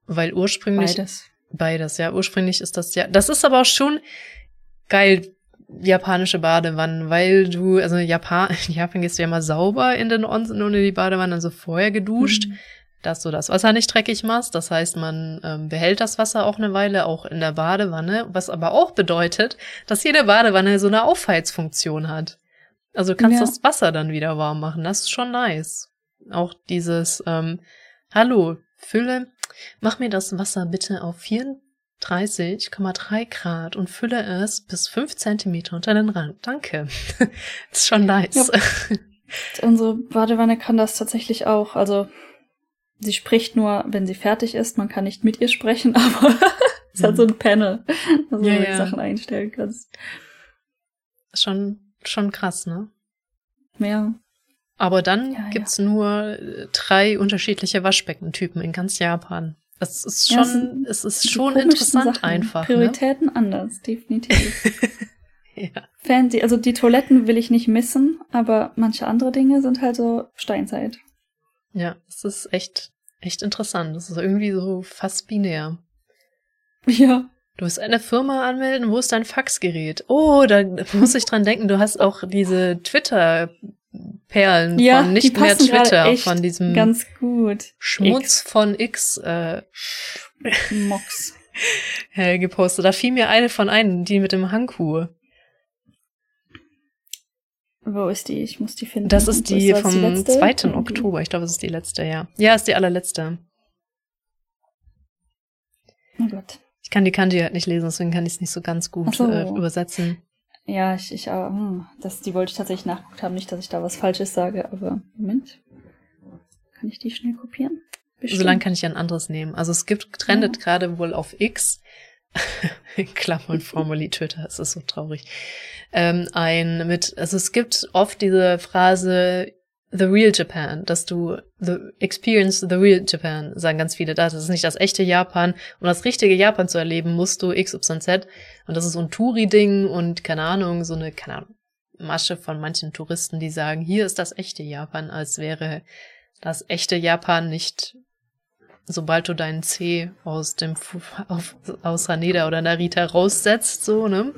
Weil ursprünglich. Beides. Beides, ja. Ursprünglich ist das ja. Das ist aber auch schon geil japanische Badewannen, weil du, also Japan, [laughs] in Japan gehst du ja mal sauber in den Onsen ohne die Badewanne, also vorher geduscht, mhm. dass du das Wasser nicht dreckig machst. Das heißt, man ähm, behält das Wasser auch eine Weile, auch in der Badewanne, was aber auch bedeutet, dass jede Badewanne so eine Aufheizfunktion hat. Also du kannst ja. das Wasser dann wieder warm machen. Das ist schon nice. Auch dieses, ähm, hallo, Fülle, mach mir das Wasser bitte auf 4 30,3 Grad und fülle es bis 5 Zentimeter unter den Rand. Danke. [laughs] ist schon nice. Ja. Unsere Badewanne kann das tatsächlich auch. Also sie spricht nur, wenn sie fertig ist. Man kann nicht mit ihr sprechen, [laughs] aber es hat so ein Panel, wo du ja. Sachen einstellen kannst. Schon, schon krass, ne? Ja. Aber dann ja, gibt's nur äh, drei unterschiedliche Waschbeckentypen in ganz Japan. Es ist schon, ja, es ist schon interessant Sachen. einfach. Ne? Prioritäten ne? anders, definitiv. [laughs] ja. Fancy, also die Toiletten will ich nicht missen, aber manche andere Dinge sind halt so Steinzeit. Ja, es ist echt, echt interessant. Es ist irgendwie so fast binär. Ja. Du musst eine Firma anmelden, wo ist dein Faxgerät? Oh, da muss ich dran denken, du hast auch diese Twitter-Perlen ja, von nicht mehr Twitter, von diesem ganz gut. Schmutz X. von X äh, Mox [laughs] äh, gepostet. Da fiel mir eine von ein, die mit dem Hanku. Wo ist die? Ich muss die finden. Das ist die vom die 2. Oktober. Ich glaube, es ist die letzte, ja. Ja, ist die allerletzte. Oh Gott. Ich kann die Kanji halt nicht lesen, deswegen kann ich es nicht so ganz gut so. äh, übersetzen. Ja, ich, ich aber, hm, das, die wollte ich tatsächlich nachgeguckt haben, nicht, dass ich da was Falsches sage, aber Moment. Kann ich die schnell kopieren? Bestimmt. Solange kann ich ein anderes nehmen. Also es gibt, trendet ja. gerade wohl auf X, [laughs] Klammern [laughs] Formerly Twitter, es ist so traurig, ähm, ein mit, also es gibt oft diese Phrase, the real Japan, dass du the experience the real Japan, sagen ganz viele. Das ist nicht das echte Japan. Um das richtige Japan zu erleben, musst du X, Y, Z. Und das ist so ein Touri-Ding und keine Ahnung, so eine, keine Ahnung, Masche von manchen Touristen, die sagen, hier ist das echte Japan, als wäre das echte Japan nicht, sobald du deinen C aus dem, auf, [laughs] aus Haneda oder Narita raussetzt, so, ne?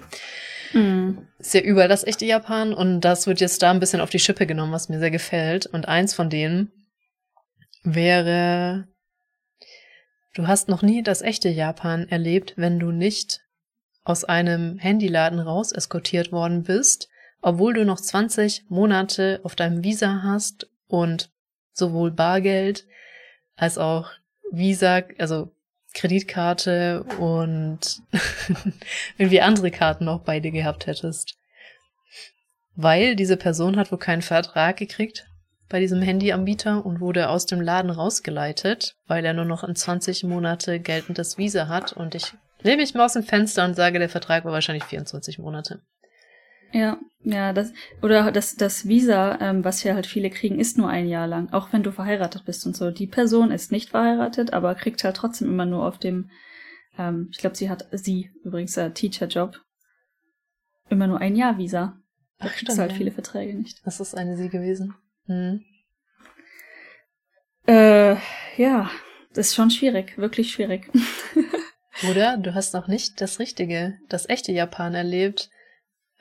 Mhm. Ist ja überall das echte Japan und das wird jetzt da ein bisschen auf die Schippe genommen, was mir sehr gefällt. Und eins von denen wäre, du hast noch nie das echte Japan erlebt, wenn du nicht aus einem Handyladen raus eskortiert worden bist, obwohl du noch 20 Monate auf deinem Visa hast und sowohl Bargeld als auch Visa, also Kreditkarte und [laughs] irgendwie andere Karten noch bei dir gehabt hättest. Weil diese Person hat wohl keinen Vertrag gekriegt bei diesem Handyanbieter und wurde aus dem Laden rausgeleitet, weil er nur noch in 20 Monate geltendes Visa hat und ich lehne mich mal aus dem Fenster und sage, der Vertrag war wahrscheinlich 24 Monate. Ja, ja, das oder das das Visa, ähm, was ja halt viele kriegen, ist nur ein Jahr lang, auch wenn du verheiratet bist und so. Die Person ist nicht verheiratet, aber kriegt halt trotzdem immer nur auf dem, ähm, ich glaube, sie hat sie übrigens äh, Teacher-Job, immer nur ein Jahr Visa. Da Ach, kriegst halt viele Verträge nicht. Das ist eine sie gewesen. Hm. Äh, ja, das ist schon schwierig, wirklich schwierig. [laughs] Oder du hast noch nicht das richtige, das echte Japan erlebt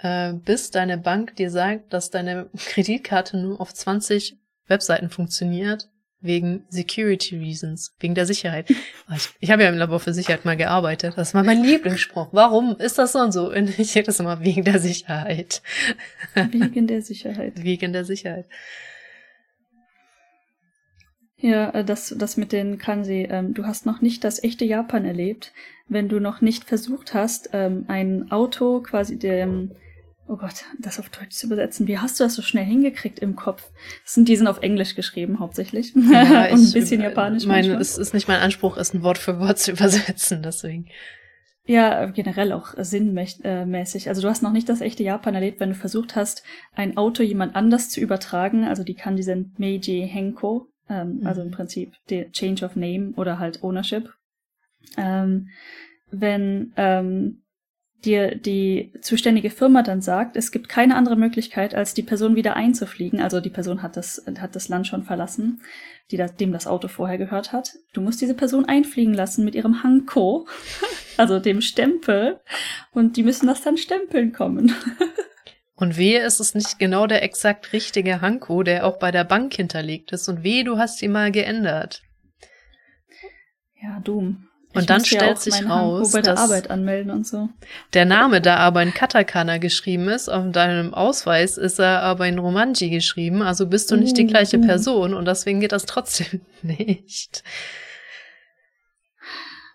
äh, bis deine Bank dir sagt, dass deine [laughs] Kreditkarte nur auf 20 Webseiten funktioniert, wegen Security Reasons, wegen der Sicherheit. [laughs] Ich, ich habe ja im Labor für Sicherheit mal gearbeitet. Das war mein Lieblingsspruch. Warum ist das so und so? Und ich hätte das immer wegen der Sicherheit. [laughs] Wegen der Sicherheit. Wegen der Sicherheit. Ja, äh, das, das mit den Kanji. Ähm, du hast noch nicht das echte Japan erlebt, wenn du noch nicht versucht hast, ähm, ein Auto quasi dem oh Gott, das auf Deutsch zu übersetzen. Wie hast du das so schnell hingekriegt im Kopf? Das sind, die sind auf Englisch geschrieben, hauptsächlich. Ja, [laughs] Und ein bisschen Japanisch. Meine, es ist nicht mein Anspruch, es ein Wort für Wort zu [laughs] übersetzen, deswegen. Ja, generell auch sinnmäßig. Also du hast noch nicht das echte Japan erlebt, wenn du versucht hast, ein Auto jemand anders zu übertragen. Also die Kanji sind Meiji Henko, ähm, mhm. also im Prinzip der Change of Name oder halt Ownership. Ähm, wenn ähm, dir die zuständige Firma dann sagt, es gibt keine andere Möglichkeit, als die Person wieder einzufliegen. Also die Person hat das, hat das Land schon verlassen, die das, dem das Auto vorher gehört hat. Du musst diese Person einfliegen lassen mit ihrem Hanko, [laughs] also dem Stempel, und die müssen das dann stempeln kommen. [laughs] Und wehe, ist es nicht genau der exakt richtige Hanko, der auch bei der Bank hinterlegt ist. Und wehe, du hast ihn mal geändert. Ja, Doom. Und ich dann stellt sich raus, bei der Arbeit anmelden und so. Der Name da aber in Katakana geschrieben ist, auf deinem Ausweis ist er aber in Romanji geschrieben, also bist du nicht die uh, gleiche uh. Person und deswegen geht das trotzdem [laughs] nicht.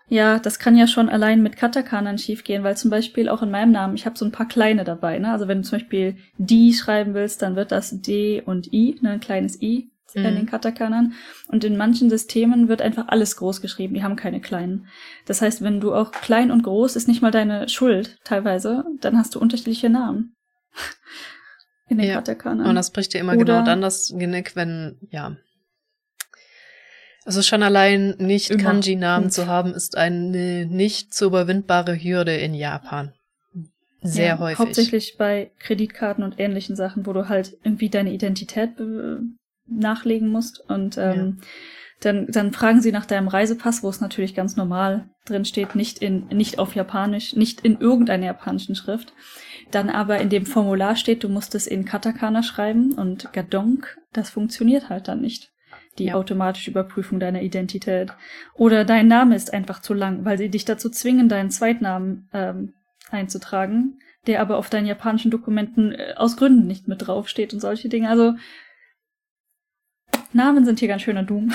Ja, das kann ja schon allein mit Katakanan schiefgehen, weil zum Beispiel auch in meinem Namen, ich habe so ein paar kleine dabei, ne? Also wenn du zum Beispiel die schreiben willst, dann wird das D und I, ne, ein kleines I mhm. in den Katakanern. Und in manchen Systemen wird einfach alles groß geschrieben. Die haben keine kleinen. Das heißt, wenn du auch klein und groß ist nicht mal deine Schuld teilweise, dann hast du unterschiedliche Namen. [laughs] in den ja. Katakanern. Und das bricht dir immer genau Oder genau dann das Genick, wenn, ja. Also schon allein nicht Immer. Kanji-Namen zu haben, ist eine nicht zu überwindbare Hürde in Japan. Sehr ja, häufig. Hauptsächlich bei Kreditkarten und ähnlichen Sachen, wo du halt irgendwie deine Identität äh, nachlegen musst. Und ähm, dann, dann fragen sie nach deinem Reisepass, wo es natürlich ganz normal drin steht, nicht in, nicht auf Japanisch, nicht in irgendeiner japanischen Schrift. Dann aber in dem Formular steht, du musst es in Katakana schreiben und Gadonk, das funktioniert halt dann nicht. Die Ja. automatische Überprüfung deiner Identität. Oder dein Name ist einfach zu lang, weil sie dich dazu zwingen, deinen Zweitnamen ähm, einzutragen, der aber auf deinen japanischen Dokumenten äh, aus Gründen nicht mit draufsteht und solche Dinge. Also Namen sind hier ganz schöner Doom.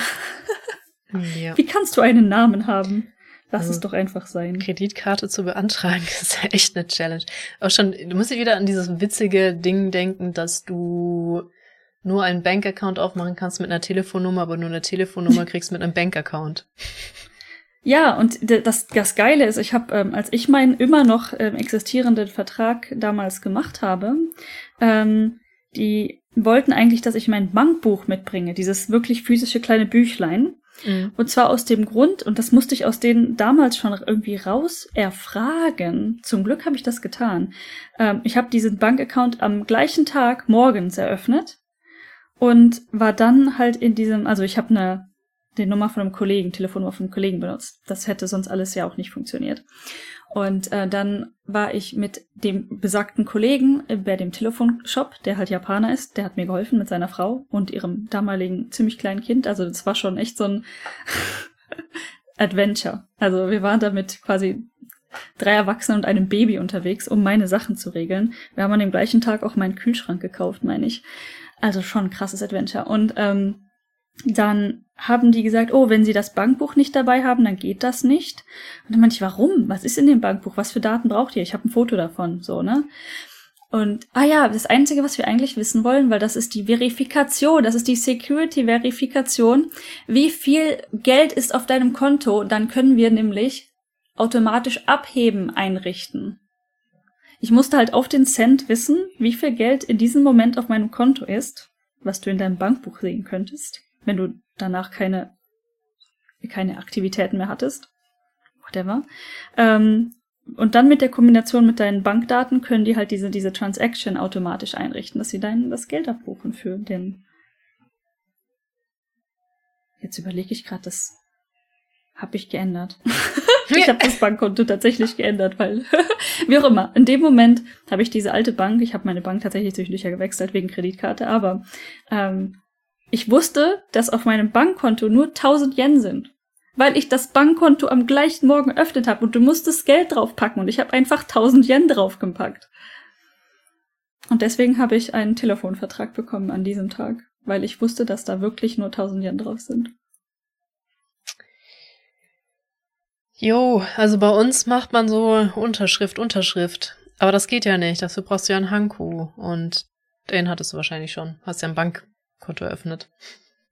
ja. Wie kannst du einen Namen haben? Lass Also, es doch einfach sein. Kreditkarte zu beantragen, [laughs] ist echt eine Challenge. Auch schon, du musst dir wieder an dieses witzige Ding denken, dass du nur einen Bankaccount aufmachen kannst mit einer Telefonnummer, aber nur eine Telefonnummer [laughs] kriegst mit einem Bankaccount. Ja, und das, das Geile ist, ich habe, ähm, als ich meinen immer noch ähm, existierenden Vertrag damals gemacht habe, ähm, die wollten eigentlich, dass ich mein Bankbuch mitbringe, dieses wirklich physische kleine Büchlein. Mhm. Und zwar aus dem Grund, und das musste ich aus denen damals schon irgendwie raus erfragen. Zum Glück habe ich das getan. Ähm, ich habe diesen Bankaccount am gleichen Tag morgens eröffnet und war dann halt in diesem, also ich habe eine die Nummer von einem Kollegen, Telefonnummer von einem Kollegen benutzt. Das hätte sonst alles ja auch nicht funktioniert. Und äh, dann war ich mit dem besagten Kollegen bei dem Telefonshop, der halt Japaner ist, der hat mir geholfen mit seiner Frau und ihrem damaligen ziemlich kleinen Kind. Also das war schon echt so ein [laughs] Adventure. Also wir waren da mit quasi drei Erwachsenen und einem Baby unterwegs, um meine Sachen zu regeln. Wir haben an dem gleichen Tag auch meinen Kühlschrank gekauft, meine ich. Also schon ein krasses Adventure. Und ähm, dann haben die gesagt, oh, wenn sie das Bankbuch nicht dabei haben, dann geht das nicht. Und dann meinte ich, warum? Was ist in dem Bankbuch? Was für Daten braucht ihr? Ich habe ein Foto davon, so, ne? Und, ah ja, das Einzige, was wir eigentlich wissen wollen, weil das ist die Verifikation, das ist die Security-Verifikation. Wie viel Geld ist auf deinem Konto? Dann können wir nämlich automatisch abheben einrichten. Ich musste halt auf den Cent wissen, wie viel Geld in diesem Moment auf meinem Konto ist, was du in deinem Bankbuch sehen könntest, wenn du danach keine, keine Aktivitäten mehr hattest. Whatever. Ähm, und dann mit der Kombination mit deinen Bankdaten können die halt diese, diese Transaction automatisch einrichten, dass sie dein, das Geld abbuchen für den. Jetzt überlege ich gerade, das habe ich geändert. [laughs] ich habe das Bankkonto tatsächlich geändert, weil [laughs] wie auch immer. In dem Moment habe ich diese alte Bank, ich habe meine Bank tatsächlich zwischendurch ja gewechselt wegen Kreditkarte, aber ähm, ich wusste, dass auf meinem Bankkonto nur 1000 Yen sind, weil ich das Bankkonto am gleichen Morgen geöffnet habe und du musstest Geld draufpacken und ich habe einfach 1000 Yen draufgepackt. Und deswegen habe ich einen Telefonvertrag bekommen an diesem Tag, weil ich wusste, dass da wirklich nur 1000 Yen drauf sind. Jo, also bei uns macht man so Unterschrift, Unterschrift. Aber das geht ja nicht. Dafür brauchst du ja einen Hanku. Und den hattest du wahrscheinlich schon. Hast ja ein Bankkonto eröffnet.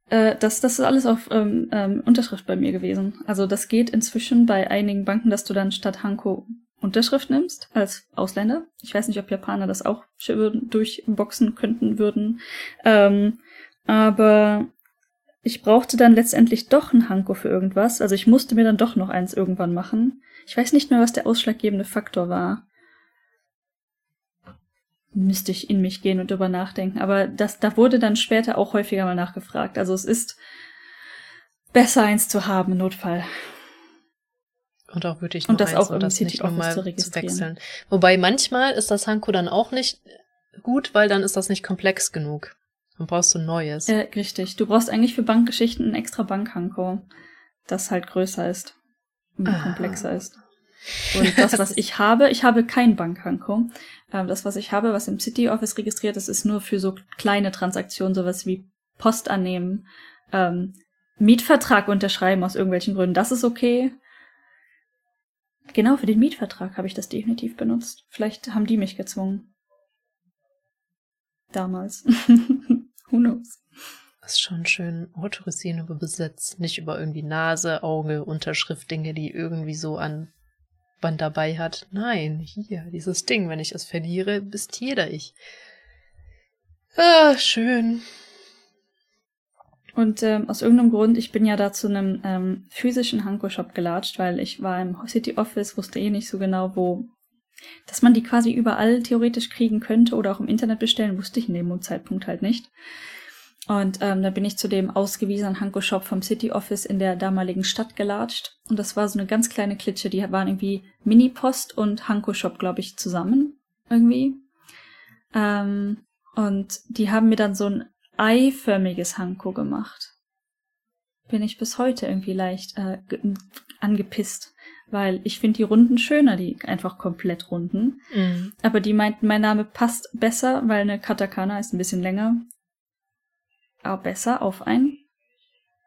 Äh, das, das ist alles auf ähm, ähm, Unterschrift bei mir gewesen. Also das geht inzwischen bei einigen Banken, dass du dann statt Hanko Unterschrift nimmst als Ausländer. Ich weiß nicht, ob Japaner das auch durchboxen könnten würden. Ähm, aber ich brauchte dann letztendlich doch ein Hanko für irgendwas. Also ich musste mir dann doch noch eins irgendwann machen. Ich weiß nicht mehr, was der ausschlaggebende Faktor war. Müsste ich in mich gehen und drüber nachdenken. Aber das, da wurde dann später auch häufiger mal nachgefragt. Also es ist besser, eins zu haben, im Notfall. Und auch wirklich nur Und das eins auch und das nicht nur Office mal zu registrieren. wechseln. Wobei manchmal ist das Hanko dann auch nicht gut, weil dann ist das nicht komplex genug. Dann brauchst du ein neues. Äh, richtig. Du brauchst eigentlich für Bankgeschichten ein extra Bankhanko, das halt größer ist und Ah. komplexer ist. Und das, was ich habe, ich habe kein Bankhanko. Ähm, das, was ich habe, was im City Office registriert ist, ist nur für so kleine Transaktionen, sowas wie Post annehmen, ähm, Mietvertrag unterschreiben aus irgendwelchen Gründen. Das ist okay. Genau, für den Mietvertrag habe ich das definitiv benutzt. Vielleicht haben die mich gezwungen. Damals. [laughs] Who knows? Das ist schon schön autorisieren über Besitz, nicht über irgendwie Nase, Auge, Unterschrift, Dinge, die irgendwie so an man dabei hat. Nein, hier, dieses Ding, wenn ich es verliere, bist jeder ich. Ah, schön. Und ähm, aus irgendeinem Grund, ich bin ja da zu einem ähm, physischen Hanko-Shop gelatscht, weil ich war im City Office, wusste eh nicht so genau, wo, dass man die quasi überall theoretisch kriegen könnte oder auch im Internet bestellen, wusste ich in dem Zeitpunkt halt nicht. Und ähm, da bin ich zu dem ausgewiesenen Hanko-Shop vom City Office in der damaligen Stadt gelatscht. Und das war so eine ganz kleine Klitsche, die waren irgendwie Mini-Post und Hanko-Shop, glaube ich, zusammen irgendwie. Ähm, und die haben mir dann so ein eiförmiges Hanko gemacht. Bin ich bis heute irgendwie leicht äh, angepisst, weil ich finde die Runden schöner, die einfach komplett runden. Mhm. Aber die meinten, mein Name passt besser, weil eine Katakana ist ein bisschen länger. Aber besser auf ein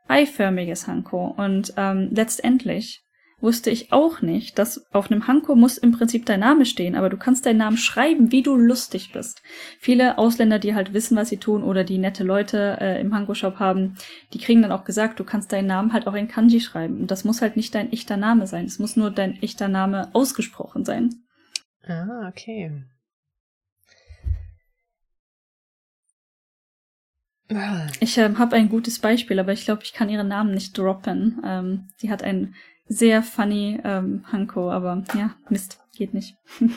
eiförmiges Hanko. Und ähm, letztendlich wusste ich auch nicht, dass auf einem Hanko muss im Prinzip dein Name stehen, aber du kannst deinen Namen schreiben, wie du lustig bist. Viele Ausländer, die halt wissen, was sie tun oder die nette Leute äh, im Hanko-Shop haben, die kriegen dann auch gesagt, du kannst deinen Namen halt auch in Kanji schreiben. Und das muss halt nicht dein echter Name sein. Es muss nur dein echter Name ausgesprochen sein. Ah, okay. Ich ähm, habe ein gutes Beispiel, aber ich glaube, ich kann ihren Namen nicht droppen. Ähm, sie hat ein sehr funny ähm, Hanko, aber ja, Mist, geht nicht. [laughs]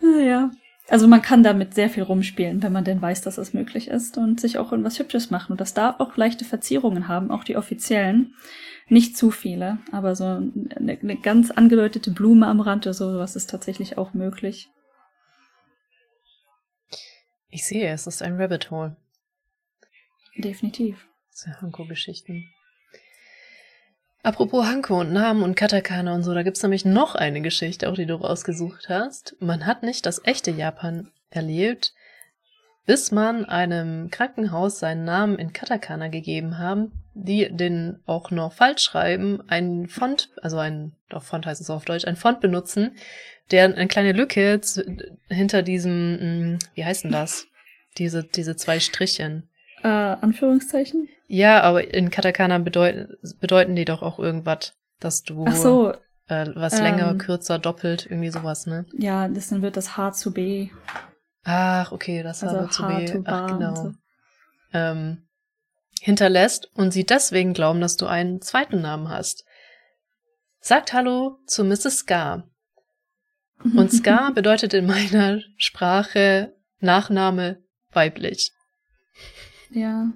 ja. Also man kann damit sehr viel rumspielen, wenn man denn weiß, dass das möglich ist und sich auch irgendwas Hübsches machen. Und das darf auch leichte Verzierungen haben, auch die offiziellen. Nicht zu viele, aber so eine, eine ganz angedeutete Blume am Rand oder sowas ist tatsächlich auch möglich. Ich sehe, es ist ein Rabbit Hole. Definitiv. Sehr Hanko-Geschichten. Apropos Hanko und Namen und Katakana und so, da gibt's nämlich noch eine Geschichte, auch die du rausgesucht hast. Man hat nicht das echte Japan erlebt, bis man einem Krankenhaus seinen Namen in Katakana gegeben haben, die den auch noch falsch schreiben, einen Font, also ein, doch Font heißt es auf Deutsch, ein Font benutzen, der eine kleine Lücke hinter diesem, hm, wie heißt denn das? Diese, diese zwei Strichen. Äh, Anführungszeichen? Ja, aber in Katakana bedeuten, bedeuten die doch auch irgendwas, dass du Ach so, äh, was ähm, länger, kürzer, doppelt, irgendwie sowas, ne? Ja, das dann wird das H zu B. Ach, okay, das also H zu B. Ach, genau. So. Ähm, hinterlässt und sie deswegen glauben, dass du einen zweiten Namen hast. Sagt Hallo zu Mrs. Scar. [laughs] Und Scar bedeutet in meiner Sprache Nachname weiblich. Ja.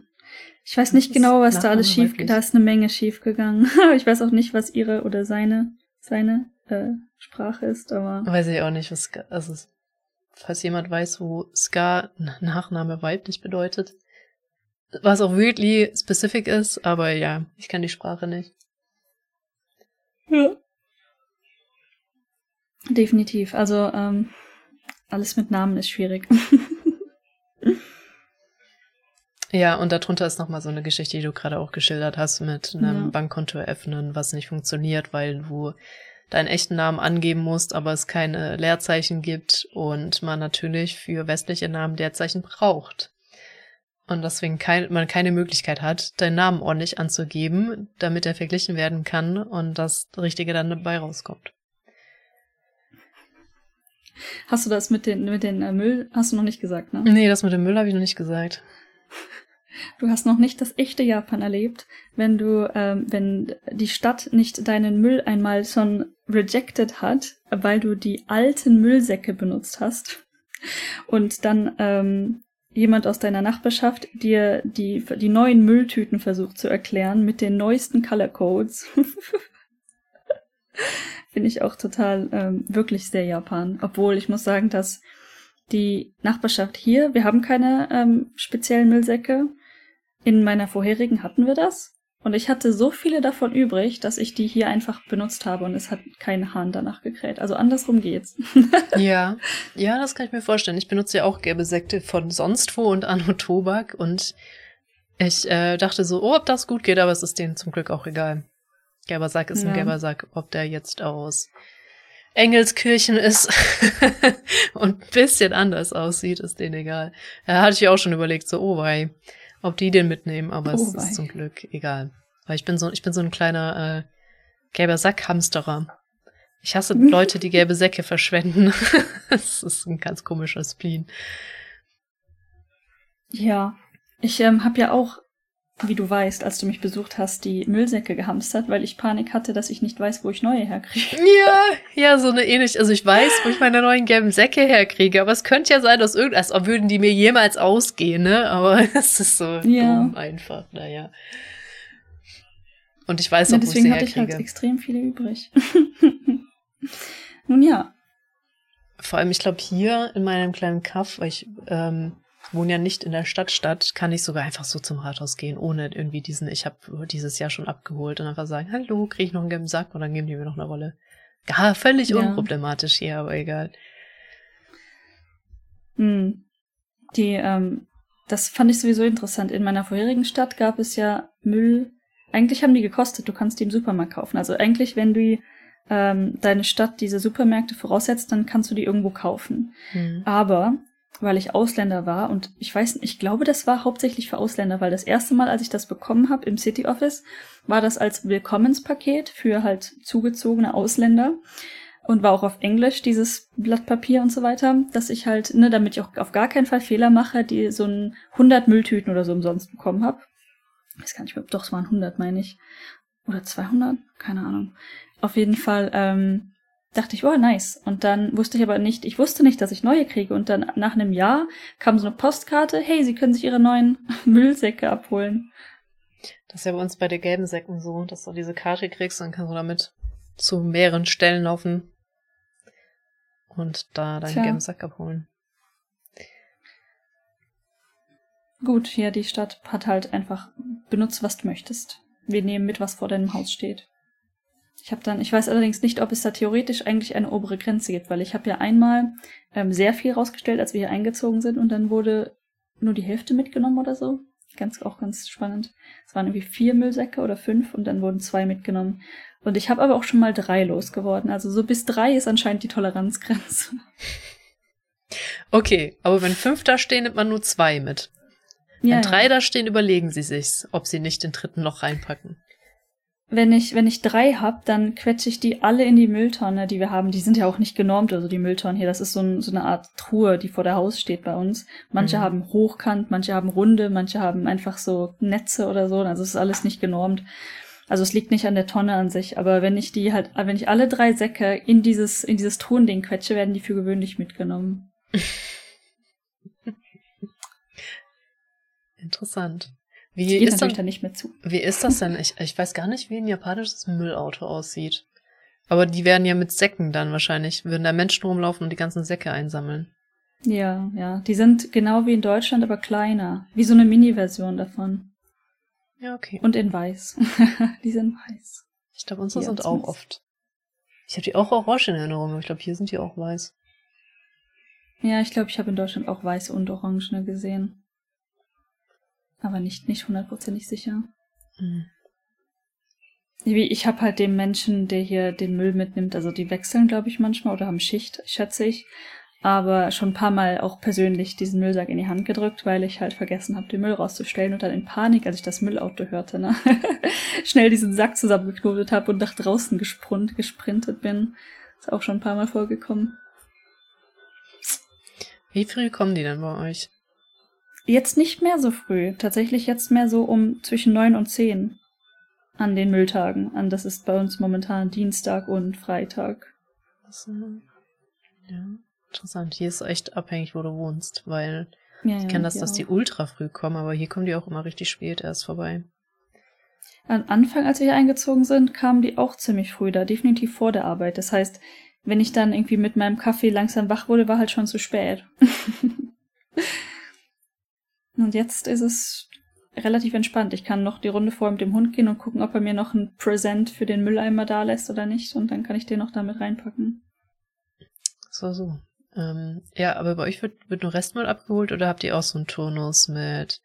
Ich weiß nicht genau, was da alles schief, da ist eine Menge schief gegangen. [laughs] ich weiß auch nicht, was ihre oder seine, seine äh, Sprache ist, aber. Weiß ich auch nicht, was Ska, also, falls jemand weiß, wo Ska Nachname weiblich bedeutet. Was auch weirdly specific ist, aber ja, ich kann die Sprache nicht. Ja. Definitiv. Also, ähm, alles mit Namen ist schwierig. [laughs] Ja, und darunter ist nochmal so eine Geschichte, die du gerade auch geschildert hast, mit einem ja. Bankkonto eröffnen, was nicht funktioniert, weil du deinen echten Namen angeben musst, aber es keine Leerzeichen gibt und man natürlich für westliche Namen Leerzeichen braucht. Und deswegen kein, man keine Möglichkeit hat, deinen Namen ordentlich anzugeben, damit er verglichen werden kann und das Richtige dann dabei rauskommt. Hast du das mit den, mit den äh, Müll, hast du noch nicht gesagt, ne? Nee, das mit dem Müll habe ich noch nicht gesagt. Du hast noch nicht das echte Japan erlebt, wenn du, ähm, wenn die Stadt nicht deinen Müll einmal schon rejected hat, weil du die alten Müllsäcke benutzt hast und dann ähm, jemand aus deiner Nachbarschaft dir die, die neuen Mülltüten versucht zu erklären mit den neuesten Color Codes. [laughs] [laughs] Finde ich auch total ähm, wirklich sehr Japan. Obwohl ich muss sagen, dass die Nachbarschaft hier, wir haben keine ähm, speziellen Müllsäcke, in meiner vorherigen hatten wir das. Und ich hatte so viele davon übrig, dass ich die hier einfach benutzt habe und es hat kein Hahn danach gekräht. Also andersrum geht's. [laughs] ja, ja, das kann ich mir vorstellen. Ich benutze ja auch gelbe Sekte von sonst wo und Anno Tobak und ich äh, dachte so, oh, ob das gut geht, aber es ist denen zum Glück auch egal. Gelber Sack ist ja. ein gelber Sack, ob der jetzt aus Engelskirchen ist [laughs] und ein bisschen anders aussieht, ist denen egal. Da hatte ich auch schon überlegt, so, oh, wei ob die den mitnehmen, aber oh, es ist zum Glück egal. Weil ich bin so, ich bin so ein kleiner äh, gelber Sackhamsterer. Ich hasse Leute, die gelbe Säcke verschwenden. [laughs] das ist ein ganz komischer Spleen. Ja, Ich ähm, habe ja auch, wie du weißt, als du mich besucht hast, die Müllsäcke gehamstert, weil ich Panik hatte, dass ich nicht weiß, wo ich neue herkriege. [laughs] Ja, ja, so eine ähnlich. Also ich weiß, wo ich meine neuen gelben Säcke herkriege, aber es könnte ja sein, dass irgendwas, als würden die mir jemals ausgehen, ne? Aber [laughs] es ist so ja. dumm einfach, naja. Und ich weiß auch, ja, deswegen wo ich sie hatte ich halt extrem viele übrig. [laughs] Nun ja. Vor allem, ich glaube, hier in meinem kleinen Kaff, weil ich ähm, wohne ja nicht in der Stadtstadt, kann ich sogar einfach so zum Rathaus gehen, ohne irgendwie diesen, ich habe dieses Jahr schon abgeholt und einfach sagen, hallo, kriege ich noch einen gelben Sack und dann geben die mir noch eine Rolle. Ja, völlig ja. unproblematisch hier, aber egal. Hm. Die, ähm, das fand ich sowieso interessant. In meiner vorherigen Stadt gab es ja Müll. Eigentlich haben die gekostet, du kannst die im Supermarkt kaufen. Also eigentlich, wenn du ähm, deine Stadt diese Supermärkte voraussetzt, dann kannst du die irgendwo kaufen. Hm. Aber weil ich Ausländer war und ich weiß, ich glaube, das war hauptsächlich für Ausländer, weil das erste Mal, als ich das bekommen habe im City Office, war das als Willkommenspaket für halt zugezogene Ausländer und war auch auf Englisch dieses Blatt Papier und so weiter, dass ich halt, ne, damit ich auch auf gar keinen Fall Fehler mache, die so ein 100 Mülltüten oder so umsonst bekommen habe. Ich weiß gar nicht mehr, doch, es waren 100, meine ich. Oder 200? Keine Ahnung. Auf jeden Fall, ähm, dachte ich, oh, nice. Und dann wusste ich aber nicht, ich wusste nicht, dass ich neue kriege. Und dann nach einem Jahr kam so eine Postkarte, hey, Sie können sich Ihre neuen [laughs] Müllsäcke abholen. Das ist ja bei uns bei den gelben Säcken so, dass du diese Karte kriegst, dann kannst du damit zu mehreren Stellen laufen und da deinen Tja. gelben Sack abholen. Gut, hier die Stadt hat halt einfach benutzt, was du möchtest. Wir nehmen mit, was vor deinem Haus steht. Ich habe dann, ich weiß allerdings nicht, ob es da theoretisch eigentlich eine obere Grenze gibt, weil ich habe ja einmal ähm, sehr viel rausgestellt, als wir hier eingezogen sind und dann wurde nur die Hälfte mitgenommen oder so. Ganz, auch ganz spannend. Es waren irgendwie vier Müllsäcke oder fünf und dann wurden zwei mitgenommen. Und ich habe aber auch schon mal drei losgeworden. Also so bis drei ist anscheinend die Toleranzgrenze. [laughs] Okay, aber wenn fünf da stehen, nimmt man nur zwei mit. Ja, wenn drei ja. da stehen, überlegen sie sich's, ob sie nicht den dritten noch reinpacken wenn ich, wenn ich drei hab, dann quetsche ich die alle in die Mülltonne, die wir haben. Die sind ja auch nicht genormt, also die Mülltonnen hier. Das ist so, ein, so eine Art Truhe, die vor der Haus steht bei uns. Manche mhm. haben hochkant, manche haben runde, manche haben einfach so Netze oder so. Also es ist alles nicht genormt. Also es liegt nicht an der Tonne an sich, aber wenn ich die halt, wenn ich alle drei Säcke in dieses, in dieses Tonding quetsche, werden die für gewöhnlich mitgenommen. [laughs] Interessant. Wie geht ist natürlich dann, nicht mehr zu. Wie ist das denn? Ich, ich weiß gar nicht, wie ein japanisches Müllauto aussieht. Aber die werden ja mit Säcken dann wahrscheinlich, würden da Menschen rumlaufen und die ganzen Säcke einsammeln. Ja, ja. Die sind genau wie in Deutschland, aber kleiner. Wie so eine Mini-Version davon. Ja, okay. Und in weiß. [laughs] die sind weiß. Ich glaube, unsere sind auch oft. Ich habe die auch orange in Erinnerung, aber ich glaube, hier sind die auch weiß. Ja, ich glaube, ich habe in Deutschland auch weiß und orange gesehen aber nicht nicht hundertprozentig sicher. Mhm. Ich habe halt den Menschen, der hier den Müll mitnimmt, also die wechseln, glaube ich, manchmal oder haben Schicht, schätze ich. Aber schon ein paar Mal auch persönlich diesen Müllsack in die Hand gedrückt, weil ich halt vergessen habe, den Müll rauszustellen und dann in Panik, als ich das Müllauto hörte, ne, [laughs] schnell diesen Sack zusammengeknotet habe und nach draußen gesprint, gesprintet bin. Ist auch schon ein paar Mal vorgekommen. Wie früh kommen die denn bei euch? Jetzt nicht mehr so früh. Tatsächlich jetzt mehr so um zwischen neun und zehn an den Mülltagen. An das ist bei uns momentan Dienstag und Freitag. Ja, interessant. Hier ist echt abhängig, wo du wohnst, weil ja, ich kenne das, dass auch. die ultra früh kommen, aber hier kommen die auch immer richtig spät erst vorbei. Am Anfang, als wir hier eingezogen sind, kamen die auch ziemlich früh da, definitiv vor der Arbeit. Das heißt, wenn ich dann irgendwie mit meinem Kaffee langsam wach wurde, war halt schon zu spät. [laughs] Und jetzt ist es relativ entspannt. Ich kann noch die Runde vor mit dem Hund gehen und gucken, ob er mir noch ein Präsent für den Mülleimer da lässt oder nicht. Und dann kann ich den noch damit reinpacken. So, so. Ähm, ja, aber bei euch wird, wird nur Restmüll abgeholt oder habt ihr auch so einen Turnus mit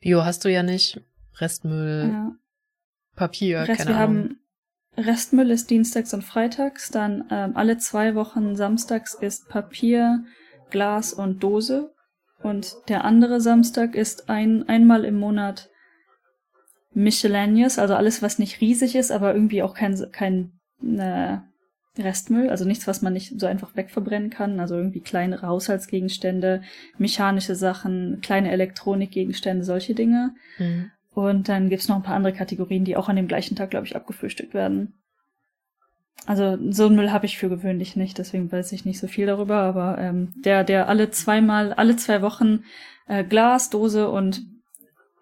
Bio hast du ja nicht, Restmüll, ja. Papier, Rest, keine wir Ahnung. Haben Restmüll ist dienstags und freitags, dann ähm, alle zwei Wochen samstags ist Papier, Glas und Dose und der andere Samstag ist ein, einmal im Monat Miscellaneous, also alles, was nicht riesig ist, aber irgendwie auch kein, kein, äh, Restmüll, also nichts, was man nicht so einfach wegverbrennen kann, also irgendwie kleinere Haushaltsgegenstände, mechanische Sachen, kleine Elektronikgegenstände, solche Dinge. Mhm. Und dann gibt's noch ein paar andere Kategorien, die auch an dem gleichen Tag, glaube ich, abgefrühstückt werden. Also so einen Müll habe ich für gewöhnlich nicht, deswegen weiß ich nicht so viel darüber, aber ähm, der, der alle zweimal, alle zwei Wochen äh, Glas, Dose und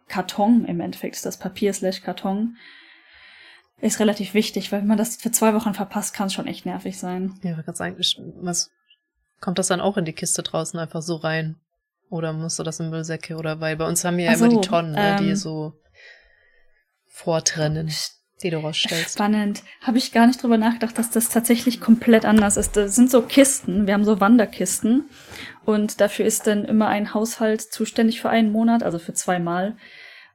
Karton im Endeffekt ist das Papier slash Karton ist relativ wichtig, weil wenn man das für zwei Wochen verpasst, kann es schon echt nervig sein. Ja, ich sagen, was kommt das dann auch in die Kiste draußen einfach so rein? Oder musst du das in Müllsäcke? Oder weil bei uns haben wir ja so, immer die Tonnen, ähm, die so vortrennen, die du rausstellst. Spannend. Habe ich gar nicht drüber nachgedacht, dass das tatsächlich komplett anders ist. Das sind so Kisten. Wir haben so Wanderkisten. Und dafür ist dann immer ein Haushalt zuständig für einen Monat, also für zweimal.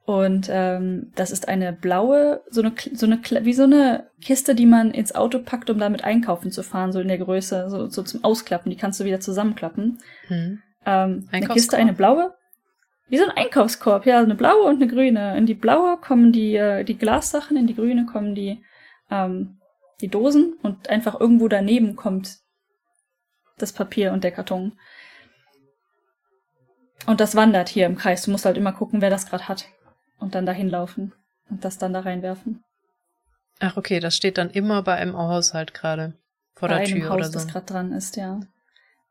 Und ähm, das ist eine blaue, so eine, so eine, wie so eine Kiste, die man ins Auto packt, um damit einkaufen zu fahren, so in der Größe, so, so zum Ausklappen. Die kannst du wieder zusammenklappen. Hm. Ähm, eine Kiste, eine blaue. Wie so ein Einkaufskorb, ja, eine blaue und eine grüne. In die blaue kommen die, äh, die Glassachen, in die grüne kommen die, ähm, die Dosen und einfach irgendwo daneben kommt das Papier und der Karton. Und das wandert hier im Kreis. Du musst halt immer gucken, wer das gerade hat und dann dahin laufen und das dann da reinwerfen. Ach, okay, das steht dann immer bei einem Haushalt gerade vor bei der Tür Haus, oder so. das gerade dran ist, ja.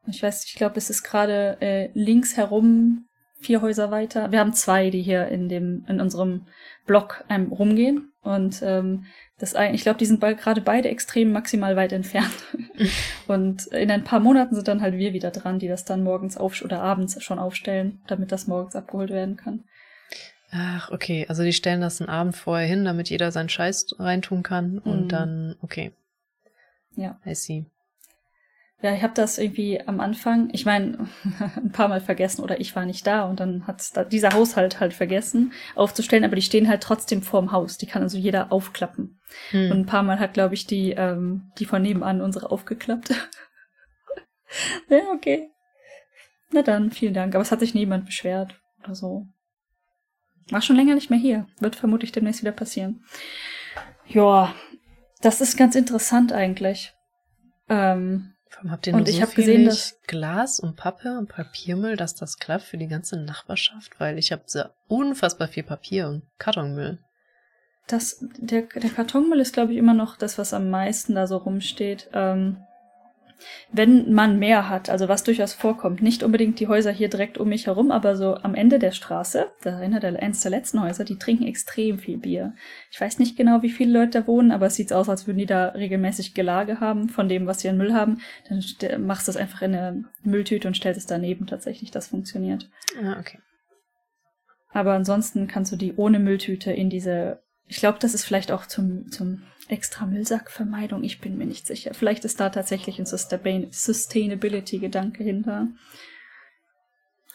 Ich weiß, ich glaube, es ist gerade äh, links herum vier Häuser weiter. Wir haben zwei, die hier in dem in unserem Block ähm, rumgehen und ähm, das ich glaube, die sind gerade beide extrem maximal weit entfernt. [laughs] und in ein paar Monaten sind dann halt wir wieder dran, die das dann morgens auf oder abends schon aufstellen, damit das morgens abgeholt werden kann. Ach, okay. Also die stellen das einen Abend vorher hin, damit jeder seinen Scheiß reintun kann und mhm. dann, okay. Ja. I see. Ja, ich habe das irgendwie am Anfang, ich meine, [laughs] ein paar Mal vergessen oder ich war nicht da und dann hat da dieser Haushalt halt vergessen aufzustellen, aber die stehen halt trotzdem vorm Haus. Die kann also jeder aufklappen. Hm. Und ein paar Mal hat, glaube ich, die, ähm, die von nebenan unsere aufgeklappt. [laughs] ja, okay. Na dann, vielen Dank. Aber es hat sich niemand beschwert oder so. War schon länger nicht mehr hier. Wird vermutlich demnächst wieder passieren. Ja, das ist ganz interessant eigentlich. Ähm, habt ihr nur und so ich viel gesehen, dass Glas und Pappe und Papiermüll, dass das klappt für die ganze Nachbarschaft? Weil ich habe so unfassbar viel Papier und Kartonmüll. Das, der, der Kartonmüll ist, glaube ich, immer noch das, was am meisten da so rumsteht. Ähm, wenn man mehr hat, also was durchaus vorkommt, nicht unbedingt die Häuser hier direkt um mich herum, aber so am Ende der Straße, da ist einer der, eines der letzten Häuser, die trinken extrem viel Bier. Ich weiß nicht genau, wie viele Leute da wohnen, aber es sieht aus, als würden die da regelmäßig Gelage haben von dem, was sie an Müll haben. Dann machst du es einfach in eine Mülltüte und stellst es daneben tatsächlich. Das funktioniert. Ah, okay. Aber ansonsten kannst du die ohne Mülltüte in diese, ich glaube, das ist vielleicht auch zum, zum extra Müllsackvermeidung, ich bin mir nicht sicher. Vielleicht ist da tatsächlich ein Sustainability-Gedanke hinter.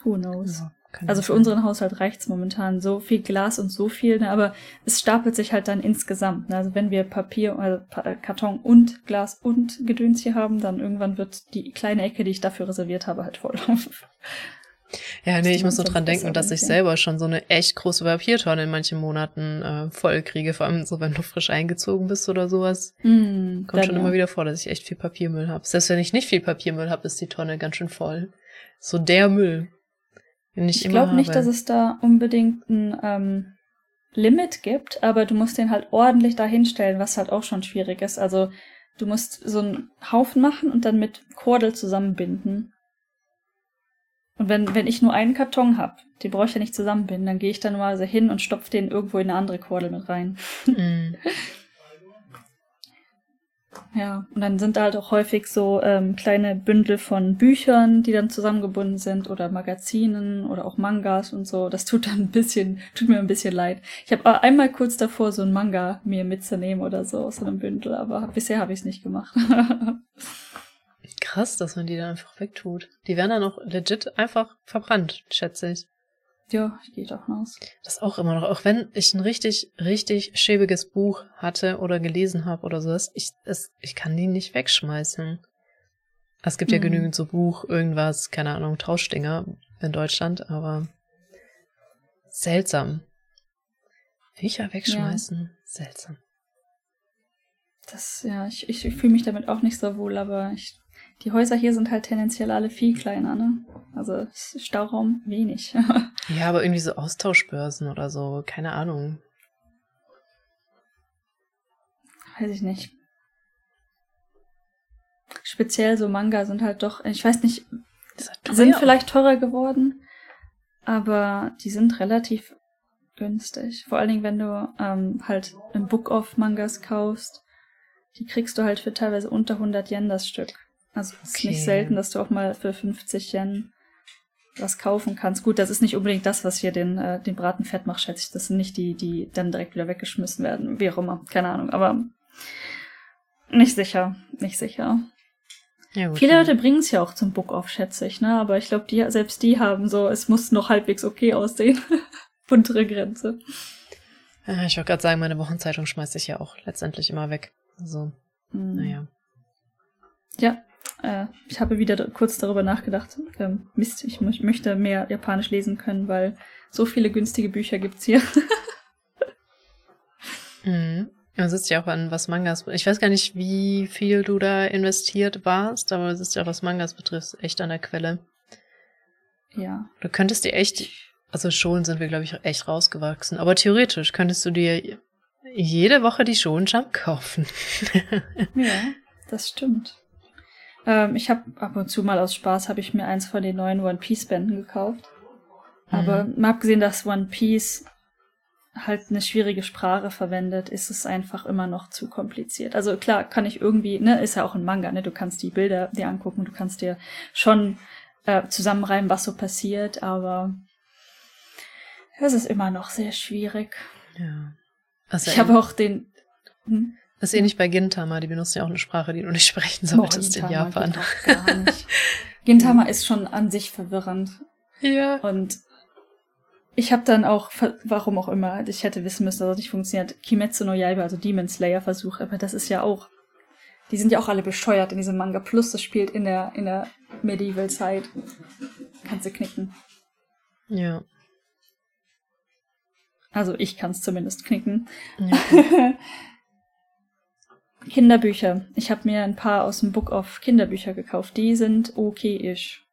Who knows? Ja, also für unseren Haushalt reicht's momentan so viel Glas und so viel, ne, aber es stapelt sich halt dann insgesamt. Ne? Also wenn wir Papier, also Karton und Glas und Gedöns hier haben, dann irgendwann wird die kleine Ecke, die ich dafür reserviert habe, halt voll. [laughs] Ja, nee, ich muss so dran denken, dass ich selber schon so eine echt große Papiertonne in manchen Monaten äh, voll kriege, vor allem so, wenn du frisch eingezogen bist oder sowas. Mm, Kommt schon ja. immer wieder vor, dass ich echt viel Papiermüll habe. Selbst wenn ich nicht viel Papiermüll habe, ist die Tonne ganz schön voll. So der Müll. Den ich ich glaube nicht, dass es da unbedingt ein ähm, Limit gibt, aber du musst den halt ordentlich da hinstellen, was halt auch schon schwierig ist. Also du musst so einen Haufen machen und dann mit Kordel zusammenbinden. Und wenn, wenn ich nur einen Karton habe, den brauche ich ja nicht zusammenbinden, dann gehe ich da nur so hin und stopfe den irgendwo in eine andere Kordel mit rein. Mm. [laughs] ja, und dann sind da halt auch häufig so ähm, kleine Bündel von Büchern, die dann zusammengebunden sind oder Magazinen oder auch Mangas und so. Das tut dann ein bisschen, tut mir ein bisschen leid. Ich habe einmal kurz davor so ein Manga mir mitzunehmen oder so aus so einem Bündel, aber bisher habe ich es nicht gemacht. [laughs] Krass, dass man die dann einfach wegtut. Die werden dann auch legit einfach verbrannt, schätze ich. Ja, ich gehe davon aus. Das auch immer noch, auch wenn ich ein richtig, richtig schäbiges Buch hatte oder gelesen habe oder sowas, ich, es, ich kann die nicht wegschmeißen. Es gibt ja hm. genügend so Buch, irgendwas, keine Ahnung, Tauschdinger in Deutschland, aber seltsam. Bücher wegschmeißen, ja. seltsam. Das, ja, ich, ich, ich fühle mich damit auch nicht so wohl, aber ich, die Häuser hier sind halt tendenziell alle viel kleiner, ne? Also Stauraum wenig. [laughs] ja, aber irgendwie so Austauschbörsen oder so, keine Ahnung. Weiß ich nicht. Speziell so Manga sind halt doch, ich weiß nicht, sind vielleicht teurer geworden, aber die sind relativ günstig. Vor allen Dingen, wenn du ähm, halt im Book-of-Mangas kaufst, die kriegst du halt für teilweise unter 100 Yen das Stück. Also es ist nicht selten, dass du auch mal für 50 Yen was kaufen kannst. Gut, das ist nicht unbedingt das, was hier den, äh, den Braten fett macht, schätze ich. Das sind nicht die, die dann direkt wieder weggeschmissen werden. Wie auch immer. Keine Ahnung. Aber nicht sicher. Nicht sicher. Ja, gut, Viele Leute bringen es ja auch zum Book-Off, schätze ich, ne? Aber ich glaube, die, selbst die haben so, es muss noch halbwegs okay aussehen. [laughs] Untere Grenze. Ja, ich wollte gerade sagen, meine Wochenzeitung schmeiße ich ja auch letztendlich immer weg. Also, mhm. naja. Ja, äh, ich habe wieder kurz darüber nachgedacht. Ähm, Mist, ich möchte mehr Japanisch lesen können, weil so viele günstige Bücher gibt's hier. [laughs] mhm. Du sitzt ja auch an was Mangas. Ich weiß gar nicht, wie viel du da investiert warst, aber du sitzt ja auch was Mangas betrifft, echt an der Quelle. Ja. Du könntest dir echt, also schon sind wir, glaube ich, echt rausgewachsen. Aber theoretisch könntest du dir jede Woche die Shonen Jump kaufen. [laughs] ja, das stimmt. Ähm, ich habe ab und zu mal aus Spaß habe ich mir eins von den neuen One Piece Bänden gekauft. Aber mhm. mal abgesehen, dass One Piece halt eine schwierige Sprache verwendet, ist es einfach immer noch zu kompliziert. Also klar, kann ich irgendwie, ne, ist ja auch ein Manga, ne, du kannst die Bilder dir angucken, du kannst dir schon äh, zusammenreimen, was so passiert, aber es ist immer noch sehr schwierig. Ja. Also ich habe auch den. Hm? Das ist ähnlich bei Gintama, die benutzt ja auch eine Sprache, die du nicht sprechen solltest oh, in Japan. Gintama ist schon an sich verwirrend. Ja. Und ich habe dann auch, warum auch immer, ich hätte wissen müssen, dass das nicht funktioniert, Kimetsu no Yaiba, also Demon Slayer Versuch, aber das ist ja auch, die sind ja auch alle bescheuert in diesem Manga, plus das spielt in der, in der Medieval-Zeit. Kannst du knicken. Ja. Also ich kann es zumindest knicken. Ja. [laughs] Kinderbücher. Ich habe mir ein paar aus dem Book of Kinderbücher gekauft. Die sind okay-ish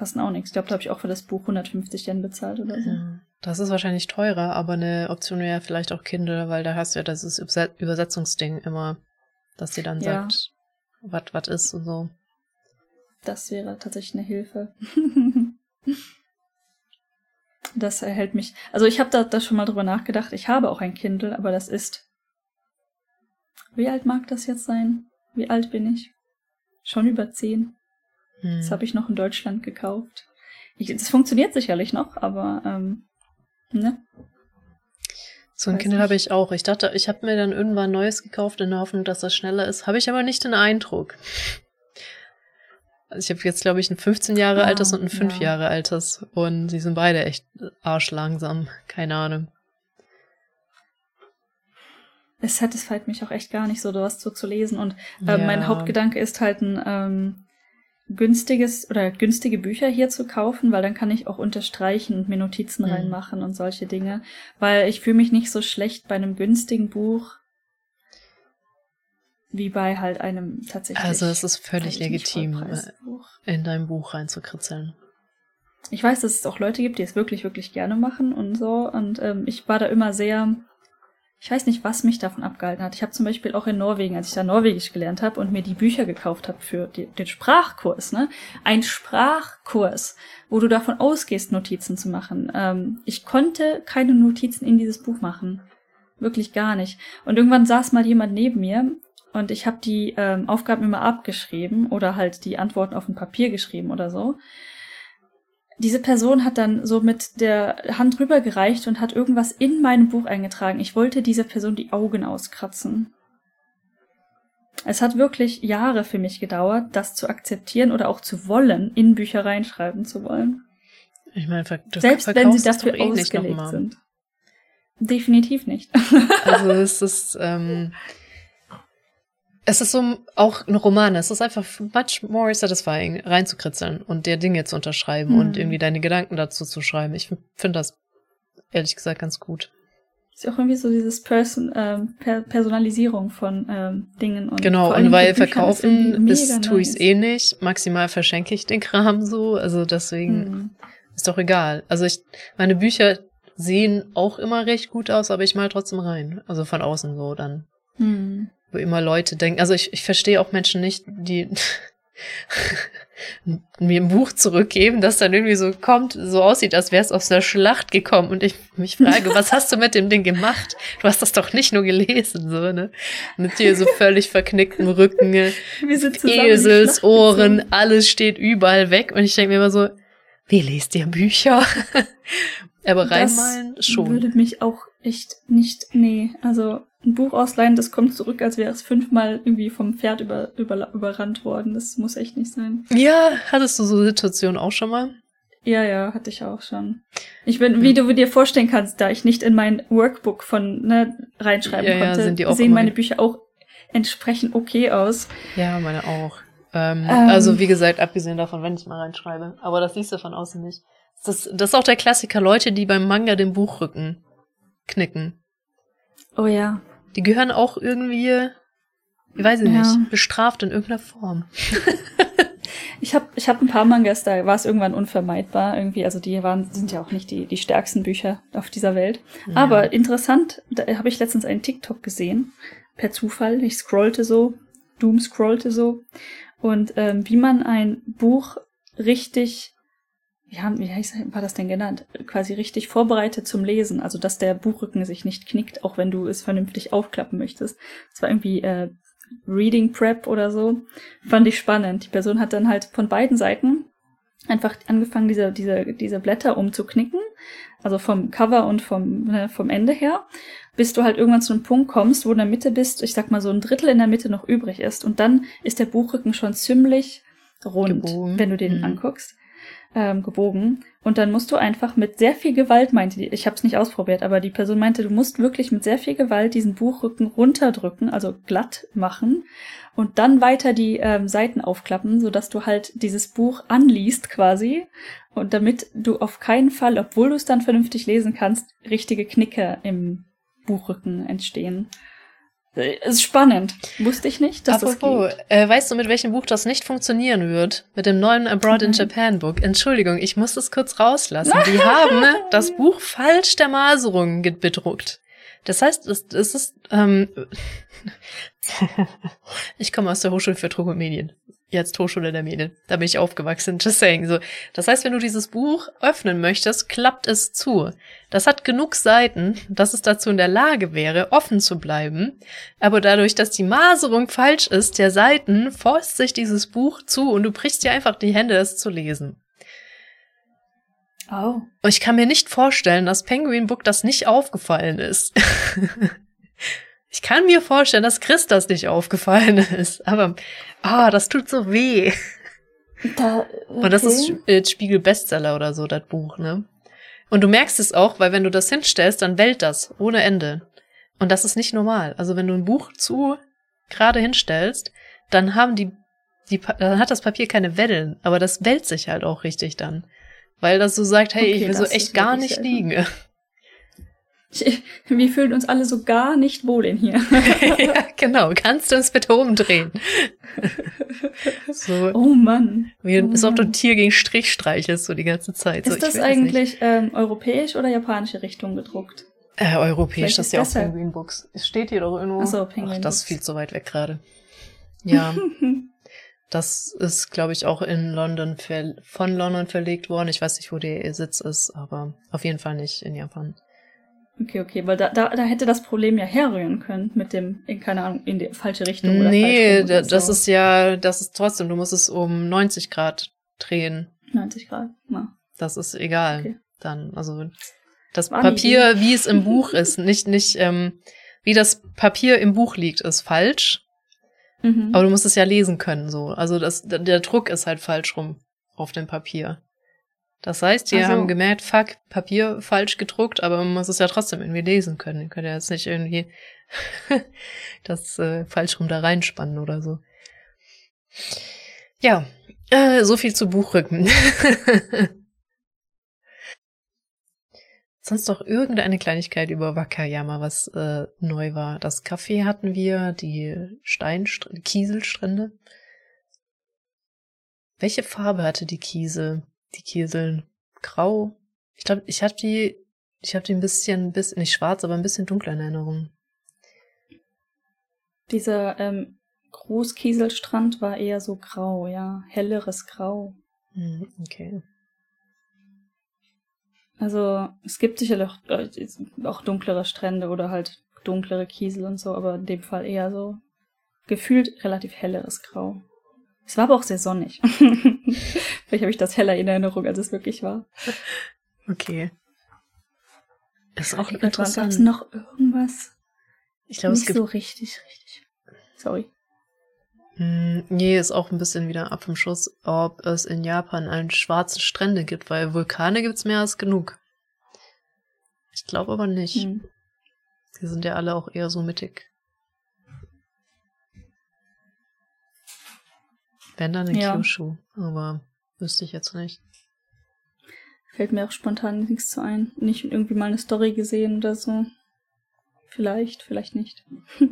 kosten auch nichts. Ich glaube, da habe ich auch für das Buch 150 Yen bezahlt oder so. Das ist wahrscheinlich teurer, aber eine Option wäre vielleicht auch Kindle, weil da hast du ja das Übersetzungsding immer, dass sie dann ja. sagt, was was ist und so. Das wäre tatsächlich eine Hilfe. [laughs] das erhält mich. Also ich habe da, da schon mal drüber nachgedacht. Ich habe auch ein Kindle, aber das ist. Wie alt mag das jetzt sein? Wie alt bin ich? Schon über zehn. Hm. Das habe ich noch in Deutschland gekauft. Ich, das funktioniert sicherlich noch, aber ähm, ne? So ein Kindle habe ich auch. Ich dachte, ich habe mir dann irgendwann Neues gekauft in der Hoffnung, dass das schneller ist. Habe ich aber nicht den Eindruck. Also ich habe jetzt, glaube ich, ein 15 Jahre ah, altes und ein 5 ja. Jahre altes. Und die sind beide echt arschlangsam. Keine Ahnung. Es satisfied mich auch echt gar nicht so, was so zu lesen. Und äh, ja. mein Hauptgedanke ist halt ein ähm, günstiges oder günstige Bücher hier zu kaufen, weil dann kann ich auch unterstreichen und mir Notizen mhm. reinmachen und solche Dinge. Weil ich fühle mich nicht so schlecht bei einem günstigen Buch wie bei halt einem tatsächlich. Also es ist völlig legitim, äh, in dein Buch reinzukritzeln. Ich weiß, dass es auch Leute gibt, die es wirklich, wirklich gerne machen und so. Und ähm, ich war da immer sehr ich weiß nicht, was mich davon abgehalten hat. Ich habe zum Beispiel auch in Norwegen, als ich da Norwegisch gelernt habe und mir die Bücher gekauft habe für die, den Sprachkurs, ne? Ein Sprachkurs, wo du davon ausgehst, Notizen zu machen. Ähm, ich konnte keine Notizen in dieses Buch machen. Wirklich gar nicht. Und irgendwann saß mal jemand neben mir und ich habe die ähm, Aufgaben immer abgeschrieben oder halt die Antworten auf ein Papier geschrieben oder so diese Person hat dann so mit der Hand rübergereicht und hat irgendwas in meinem Buch eingetragen. Ich wollte dieser Person die Augen auskratzen. Es hat wirklich Jahre für mich gedauert, das zu akzeptieren oder auch zu wollen, in Bücher reinschreiben zu wollen. Ich meine, selbst wenn sie dafür eh ausgelegt sind. Definitiv nicht. also [laughs] es ist ähm, es ist so auch ein Roman. Es ist einfach much more satisfying, reinzukritzeln und dir Dinge zu unterschreiben mhm. und irgendwie deine Gedanken dazu zu schreiben. Ich finde das ehrlich gesagt ganz gut. Ist auch irgendwie so dieses Person, ähm, per Personalisierung von ähm, Dingen und Genau, und weil verkaufen ist, tue ich es eh nicht. Maximal verschenke ich den Kram so. Also deswegen hm. ist doch egal. Also ich, meine Bücher sehen auch immer recht gut aus, aber ich mal trotzdem rein. Also von außen so dann. Hm. Wo immer Leute denken. Also ich, ich verstehe auch Menschen nicht, die [laughs] mir ein Buch zurückgeben, das dann irgendwie so kommt, so aussieht, als wäre es aus der Schlacht gekommen. Und ich mich frage, was hast du mit dem Ding gemacht? Du hast das doch nicht nur gelesen, so, ne? Mit dir so völlig verknicktem Rücken, Eselsohren, alles steht überall weg. Und ich denke mir immer so, wie lest ihr Bücher? [laughs] Aber reinmalen schon. würde mich auch echt nicht, nee, also ein Buch ausleihen, das kommt zurück, als wäre es fünfmal irgendwie vom Pferd über, über, überrannt worden. Das muss echt nicht sein. Ja, hattest du so Situationen auch schon mal? Ja, ja, hatte ich auch schon. Ich bin, wie du dir vorstellen kannst, da ich nicht in mein Workbook von ne, reinschreiben ja, konnte, ja, sehen meine Bücher auch entsprechend okay aus. Ja, meine auch. Ähm, ähm, also wie gesagt, abgesehen davon, wenn ich mal reinschreibe. Aber das siehst du von außen nicht. Das, das ist auch der Klassiker, Leute, die beim Manga den Buchrücken knicken. Oh ja. Die gehören auch irgendwie, ich weiß ich ja. nicht, bestraft in irgendeiner Form. [laughs] ich habe ich hab ein paar Mangas, da war es irgendwann unvermeidbar irgendwie. Also die waren, sind ja auch nicht die, die stärksten Bücher auf dieser Welt. Ja. Aber interessant, da habe ich letztens einen TikTok gesehen, per Zufall. Ich scrollte so, Doom scrollte so. Und ähm, wie man ein Buch richtig ja, wie heißt, war das denn genannt? Quasi richtig vorbereitet zum Lesen. Also, dass der Buchrücken sich nicht knickt, auch wenn du es vernünftig aufklappen möchtest. Das war irgendwie äh, Reading Prep oder so. Fand ich spannend. Die Person hat dann halt von beiden Seiten einfach angefangen, diese, diese, diese Blätter umzuknicken. Also vom Cover und vom, ne, vom Ende her. Bis du halt irgendwann zu einem Punkt kommst, wo in der Mitte bist, ich sag mal so ein Drittel in der Mitte noch übrig ist. Und dann ist der Buchrücken schon ziemlich rund, Gebogen. wenn du den mhm. anguckst ähm, gebogen. Und dann musst du einfach mit sehr viel Gewalt, meinte die, ich habe es nicht ausprobiert, aber die Person meinte, du musst wirklich mit sehr viel Gewalt diesen Buchrücken runterdrücken, also glatt machen und dann weiter die ähm, Seiten aufklappen, sodass du halt dieses Buch anliest quasi und damit du auf keinen Fall, obwohl du es dann vernünftig lesen kannst, richtige Knicke im Buchrücken entstehen. Ist spannend. Wusste ich nicht, dass Apropos, das geht. Äh, weißt du, mit welchem Buch das nicht funktionieren wird? Mit dem neuen Abroad in Japan Book. Entschuldigung, ich muss das kurz rauslassen. Die haben [laughs] das Buch falsch der Maserung bedruckt. Das heißt, es, es ist, ähm, [laughs] ich komme aus der Hochschule für Druck und Medien jetzt Hochschule der Medien. Da bin ich aufgewachsen, just saying. So, das heißt, wenn du dieses Buch öffnen möchtest, klappt es zu. Das hat genug Seiten, dass es dazu in der Lage wäre, offen zu bleiben. Aber dadurch, dass die Maserung falsch ist, der Seiten, forst sich dieses Buch zu und du brichst dir einfach die Hände, es zu lesen. Oh. Und ich kann mir nicht vorstellen, dass Penguin Book das nicht aufgefallen ist. [laughs] Ich kann mir vorstellen, dass Chris das nicht aufgefallen [laughs] ist, aber ah, das tut so weh. Da, okay. Und das ist äh, Spiegel Bestseller oder so, das Buch, ne? Und du merkst es auch, weil wenn du das hinstellst, dann wellt das ohne Ende. Und das ist nicht normal. Also wenn du ein Buch zu gerade hinstellst, dann haben die, die, dann hat das Papier keine Wellen, aber das wellt sich halt auch richtig dann. Weil das so sagt, hey, okay, ich will so echt gar nicht liegen. [laughs] [laughs] Wir fühlen uns alle so gar nicht wohl in hier. [laughs] ja, genau. Kannst du uns bitte umdrehen? [laughs] so. Oh Mann. Wie, oh ob du ein Tier gegen Strich streichelst, so die ganze Zeit. Ist so, das eigentlich ähm, europäisch oder japanische Richtung gedruckt? Äh, europäisch, das ist ja auch Penguin Books. Es steht hier doch irgendwo. Ach so, Penguin Ach, das ist viel zu weit weg gerade. Ja. das ist, glaube ich, auch in London von London verlegt worden. Ich weiß nicht, wo der Sitz ist, aber auf jeden Fall nicht in Japan. Okay, okay, weil da, da, da hätte das Problem ja herrühren können mit dem, in, keine Ahnung, in die falsche Richtung oder Nee, da, das so. ist ja, das ist trotzdem, du musst es um 90 Grad drehen. 90 Grad, na. Das ist egal. Okay. Dann, also das War Papier, wie es im Buch [laughs] ist, nicht, nicht, ähm, wie das Papier im Buch liegt, ist falsch. Mhm. Aber du musst es ja lesen können, so. Also das, der Druck ist halt falsch rum auf dem Papier. Das heißt, die also. haben gemerkt, fuck, Papier falsch gedruckt, aber man muss es ja trotzdem irgendwie lesen können. Ihr könnt ja jetzt nicht irgendwie [laughs] das äh, falsch rum da reinspannen oder so. Ja, äh, so viel zu Buchrücken. [laughs] sonst noch irgendeine Kleinigkeit über Wakayama, was äh, neu war? Das Café hatten wir, die Steinstrände, Kieselstrände. Welche Farbe hatte die Kiesel? Die Kieseln? Grau? Ich glaube, ich habe die, ich habe die ein bisschen, bisschen, nicht schwarz, aber ein bisschen dunkler in Erinnerung. Dieser ähm, Großkieselstrand war eher so grau, ja, helleres Grau. Hm, okay. Also es gibt sicherlich auch, äh, auch dunklere Strände oder halt dunklere Kiesel und so, aber in dem Fall eher so gefühlt relativ helleres Grau. Es war aber auch sehr sonnig. [laughs] Vielleicht habe ich das heller in Erinnerung, als es wirklich war. Okay. Ist auch ich interessant. Gab es noch irgendwas? Ich glaube, es gibt so richtig, richtig. Sorry. Mm, nee, ist auch ein bisschen wieder ab vom Schuss, ob es in Japan einen schwarzen Strände gibt, weil Vulkane gibt's mehr als genug. Ich glaube aber nicht. Hm. Die sind ja alle auch eher so mittig. Wenn dann in ja. Kyushu, aber wüsste ich jetzt nicht. Fällt mir auch spontan nichts zu ein. Nicht irgendwie mal eine Story gesehen oder so. Vielleicht, vielleicht nicht. [laughs]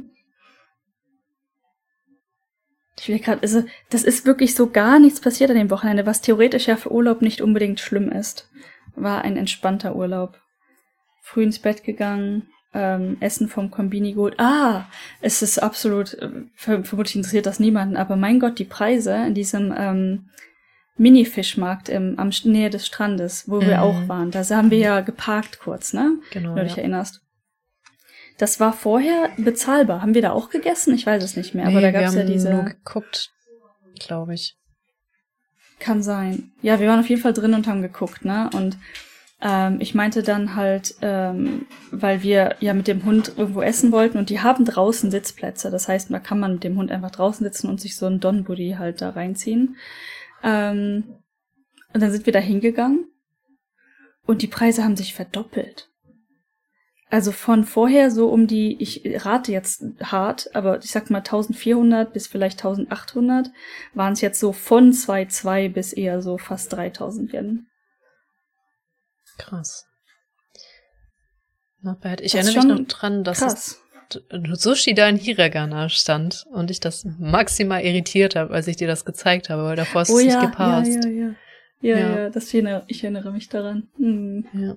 Ich will gerade, also, das ist wirklich so gar nichts passiert an dem Wochenende, was theoretisch ja für Urlaub nicht unbedingt schlimm ist. War ein entspannter Urlaub. Früh ins Bett gegangen, ähm, Essen vom Kombini geholt. Ah, es ist absolut, äh, vermutlich interessiert das niemanden, aber mein Gott, die Preise in diesem ähm, Mini-Fischmarkt im, am Nähe des Strandes, wo wir mhm. auch waren, da haben wir ja geparkt kurz, ne? Genau. Wenn du dich ja. erinnerst. Das war vorher bezahlbar. Haben wir da auch gegessen? Ich weiß es nicht mehr. Nee, aber da gab es ja diese. Nur geguckt, glaube ich. Kann sein. Ja, wir waren auf jeden Fall drin und haben geguckt, ne? Und ähm, ich meinte dann halt, ähm, weil wir ja mit dem Hund irgendwo essen wollten und die haben draußen Sitzplätze. Das heißt, da kann man mit dem Hund einfach draußen sitzen und sich so ein Donbuddy halt da reinziehen. Ähm, und dann sind wir da hingegangen und die Preise haben sich verdoppelt. Also von vorher so um die, ich rate jetzt hart, aber ich sag mal 1400 bis vielleicht 1800 waren es jetzt so von 2,2 bis eher so fast 3000 Yen. Krass. Not bad. Ich erinnere mich noch dran, dass krass. Sushi da in Hiragana stand und ich das maximal irritiert habe, als ich dir das gezeigt habe, weil davor ist oh, es ja, nicht gepasst. Ja, ja, ja. Ja, ja, ja das ich erinnere mich daran. Hm. Ja.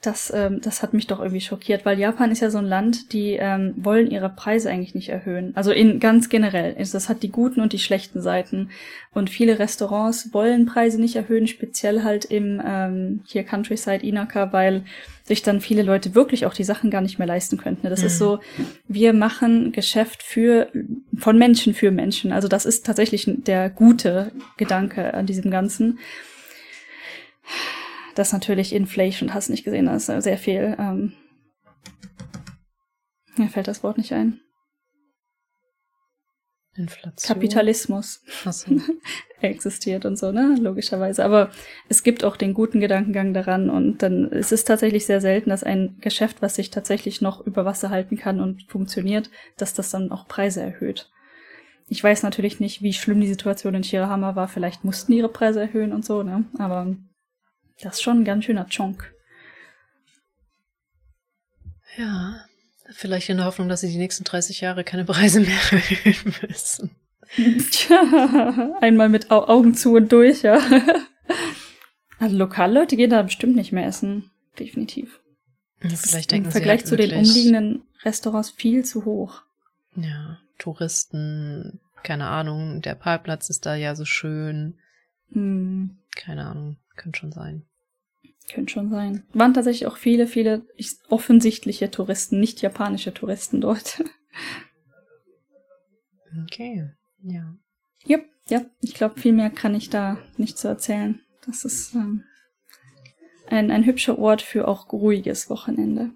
Das, ähm, das hat mich doch irgendwie schockiert, weil Japan ist ja so ein Land, die ähm, wollen ihre Preise eigentlich nicht erhöhen. Also in ganz generell. Das hat die guten und die schlechten Seiten. Und viele Restaurants wollen Preise nicht erhöhen, speziell halt im ähm, hier Countryside Inaka, weil sich dann viele Leute wirklich auch die Sachen gar nicht mehr leisten könnten. Das mhm. ist so, wir machen Geschäft für von Menschen für Menschen. Also das ist tatsächlich der gute Gedanke an diesem Ganzen dass natürlich Inflation, hast nicht gesehen, da ist sehr viel. Ähm, mir fällt das Wort nicht ein. Inflation. Kapitalismus so. [laughs] existiert und so, ne? Logischerweise. Aber es gibt auch den guten Gedankengang daran und dann ist es tatsächlich sehr selten, dass ein Geschäft, was sich tatsächlich noch über Wasser halten kann und funktioniert, dass das dann auch Preise erhöht. Ich weiß natürlich nicht, wie schlimm die Situation in Shirahama war. Vielleicht mussten ihre Preise erhöhen und so, ne? Aber das ist schon ein ganz schöner Chunk. Ja, vielleicht in der Hoffnung, dass sie die nächsten 30 Jahre keine Preise mehr [laughs] erhöhen müssen. Tja, einmal mit Au Augen zu und durch, ja. Also Lokalleute gehen da bestimmt nicht mehr essen. Definitiv. Ja, vielleicht denken Im Vergleich halt zu den umliegenden Restaurants viel zu hoch. Ja, Touristen, keine Ahnung, der Parkplatz ist da ja so schön. Hm. Keine Ahnung, könnte schon sein. Könnte schon sein. Waren tatsächlich auch viele, viele offensichtliche Touristen, nicht japanische Touristen dort. [laughs] Okay, ja. Ja, ja, ich glaube, viel mehr kann ich da nicht zu erzählen. Das ist ähm, ein, ein hübscher Ort für auch ruhiges Wochenende.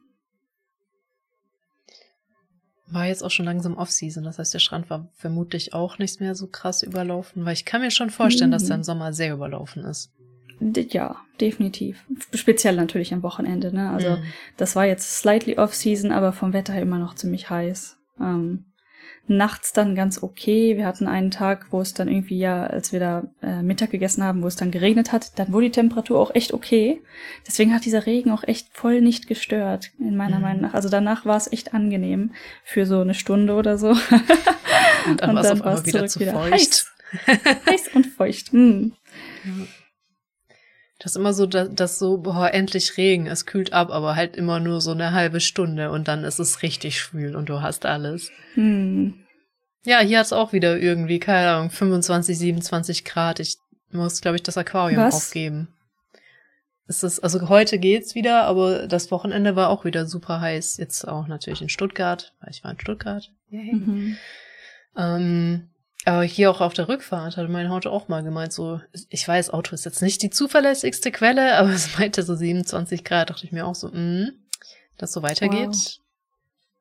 War jetzt auch schon langsam Off-Season, das heißt, der Strand war vermutlich auch nicht mehr so krass überlaufen, weil ich kann mir schon vorstellen, mhm. dass der im Sommer sehr überlaufen ist. Ja, definitiv. Speziell natürlich am Wochenende, ne? Also mhm. das war jetzt slightly off-season, aber vom Wetter her immer noch ziemlich heiß. Ähm, nachts dann ganz okay. Wir hatten einen Tag, wo es dann irgendwie ja, als wir da äh, Mittag gegessen haben, wo es dann geregnet hat, dann wurde die Temperatur auch echt okay. Deswegen hat dieser Regen auch echt voll nicht gestört, in meiner Mhm. Meinung nach. Also danach war es echt angenehm für so eine Stunde oder so. [laughs] Und dann war es auf einmal wieder zurück zu wieder feucht. heiß. Heiß und feucht. Mm. Das ist immer so, dass, dass so, boah, endlich Regen, es kühlt ab, aber halt immer nur so eine halbe Stunde und dann ist es richtig schwül und du hast alles. Hm. Ja, hier hat es auch wieder irgendwie, keine Ahnung, 25, 27 Grad. Ich muss, glaube ich, das Aquarium Was? aufgeben. Es ist, also heute geht's wieder, aber das Wochenende war auch wieder super heiß. Jetzt auch natürlich in Stuttgart, weil ich war in Stuttgart. Yay. Mhm. Ähm, aber hier auch auf der Rückfahrt hatte mein Auto auch mal gemeint, so, ich weiß, Auto ist jetzt nicht die zuverlässigste Quelle, [laughs] aber es meinte so 27 Grad, dachte ich mir auch so, mh, das so weitergeht, Wow.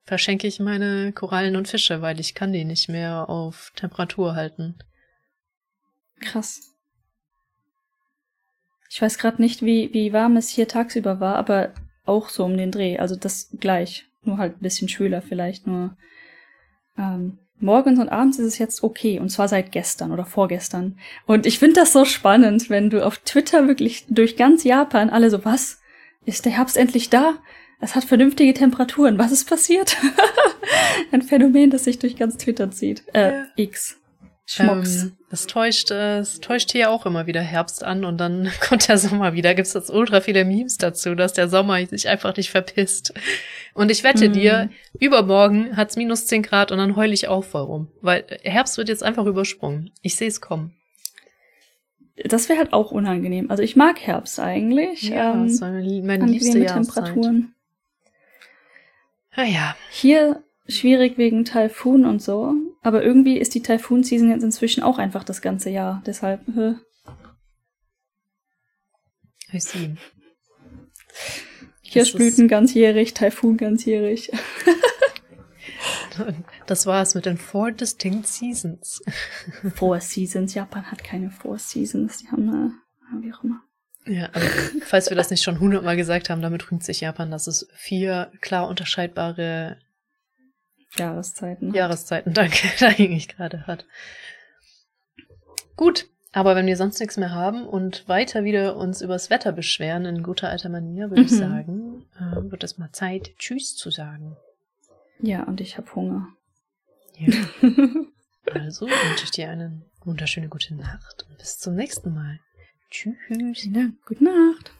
verschenke ich meine Korallen und Fische, weil ich kann die nicht mehr auf Temperatur halten. Krass. Ich weiß gerade nicht, wie, wie warm es hier tagsüber war, aber auch so um den Dreh. Also das gleich. Nur halt ein bisschen schwüler vielleicht. Nur ähm, morgens und abends ist es jetzt okay. Und zwar seit gestern oder vorgestern. Und ich finde das so spannend, wenn du auf Twitter wirklich durch ganz Japan alle so, was? Ist der Herbst endlich da? Es hat vernünftige Temperaturen. Was ist passiert? [laughs] Ein Phänomen, das sich durch ganz Twitter zieht. Äh, Ja. X. Schmucks. Ähm, das täuscht, es täuscht hier auch immer wieder Herbst an und dann [laughs] kommt der Sommer wieder. Gibt's jetzt ultra viele Memes dazu, dass der Sommer sich einfach nicht verpisst. Und ich wette Mhm. dir, übermorgen hat's minus 10 Grad und dann heul ich auf warum. Weil Herbst wird jetzt einfach übersprungen. Ich sehe es kommen. Das wäre halt auch unangenehm. Also ich mag Herbst eigentlich. Ja, ähm, das ist meine, meine liebste Jahreszeit. Temperaturen. Ah ja, Hier schwierig wegen Taifun und so. Aber irgendwie ist die Taifun-Season jetzt inzwischen auch einfach das ganze Jahr. Deshalb, äh, ich sehe. Kirschblüten ganzjährig, Taifun ganzjährig. [laughs] Das war es mit den Four Distinct Seasons. [laughs] Four Seasons. Japan hat keine Four Seasons. Die haben eine, wie auch immer. Ja, aber falls wir das nicht schon hundertmal gesagt haben, damit rühmt sich Japan, dass es vier klar unterscheidbare Jahreszeiten. Jahreszeiten, [laughs] danke, da hing ich gerade hat. Gut, aber wenn wir sonst nichts mehr haben und weiter wieder uns übers Wetter beschweren in guter alter Manier, würde ich Mhm. sagen, äh, wird es mal Zeit, Tschüss zu sagen. Ja, und ich habe Hunger. Ja. [laughs] Also wünsche ich dir eine wunderschöne gute Nacht und bis zum nächsten Mal. Tschüss. Dank. Gute Nacht.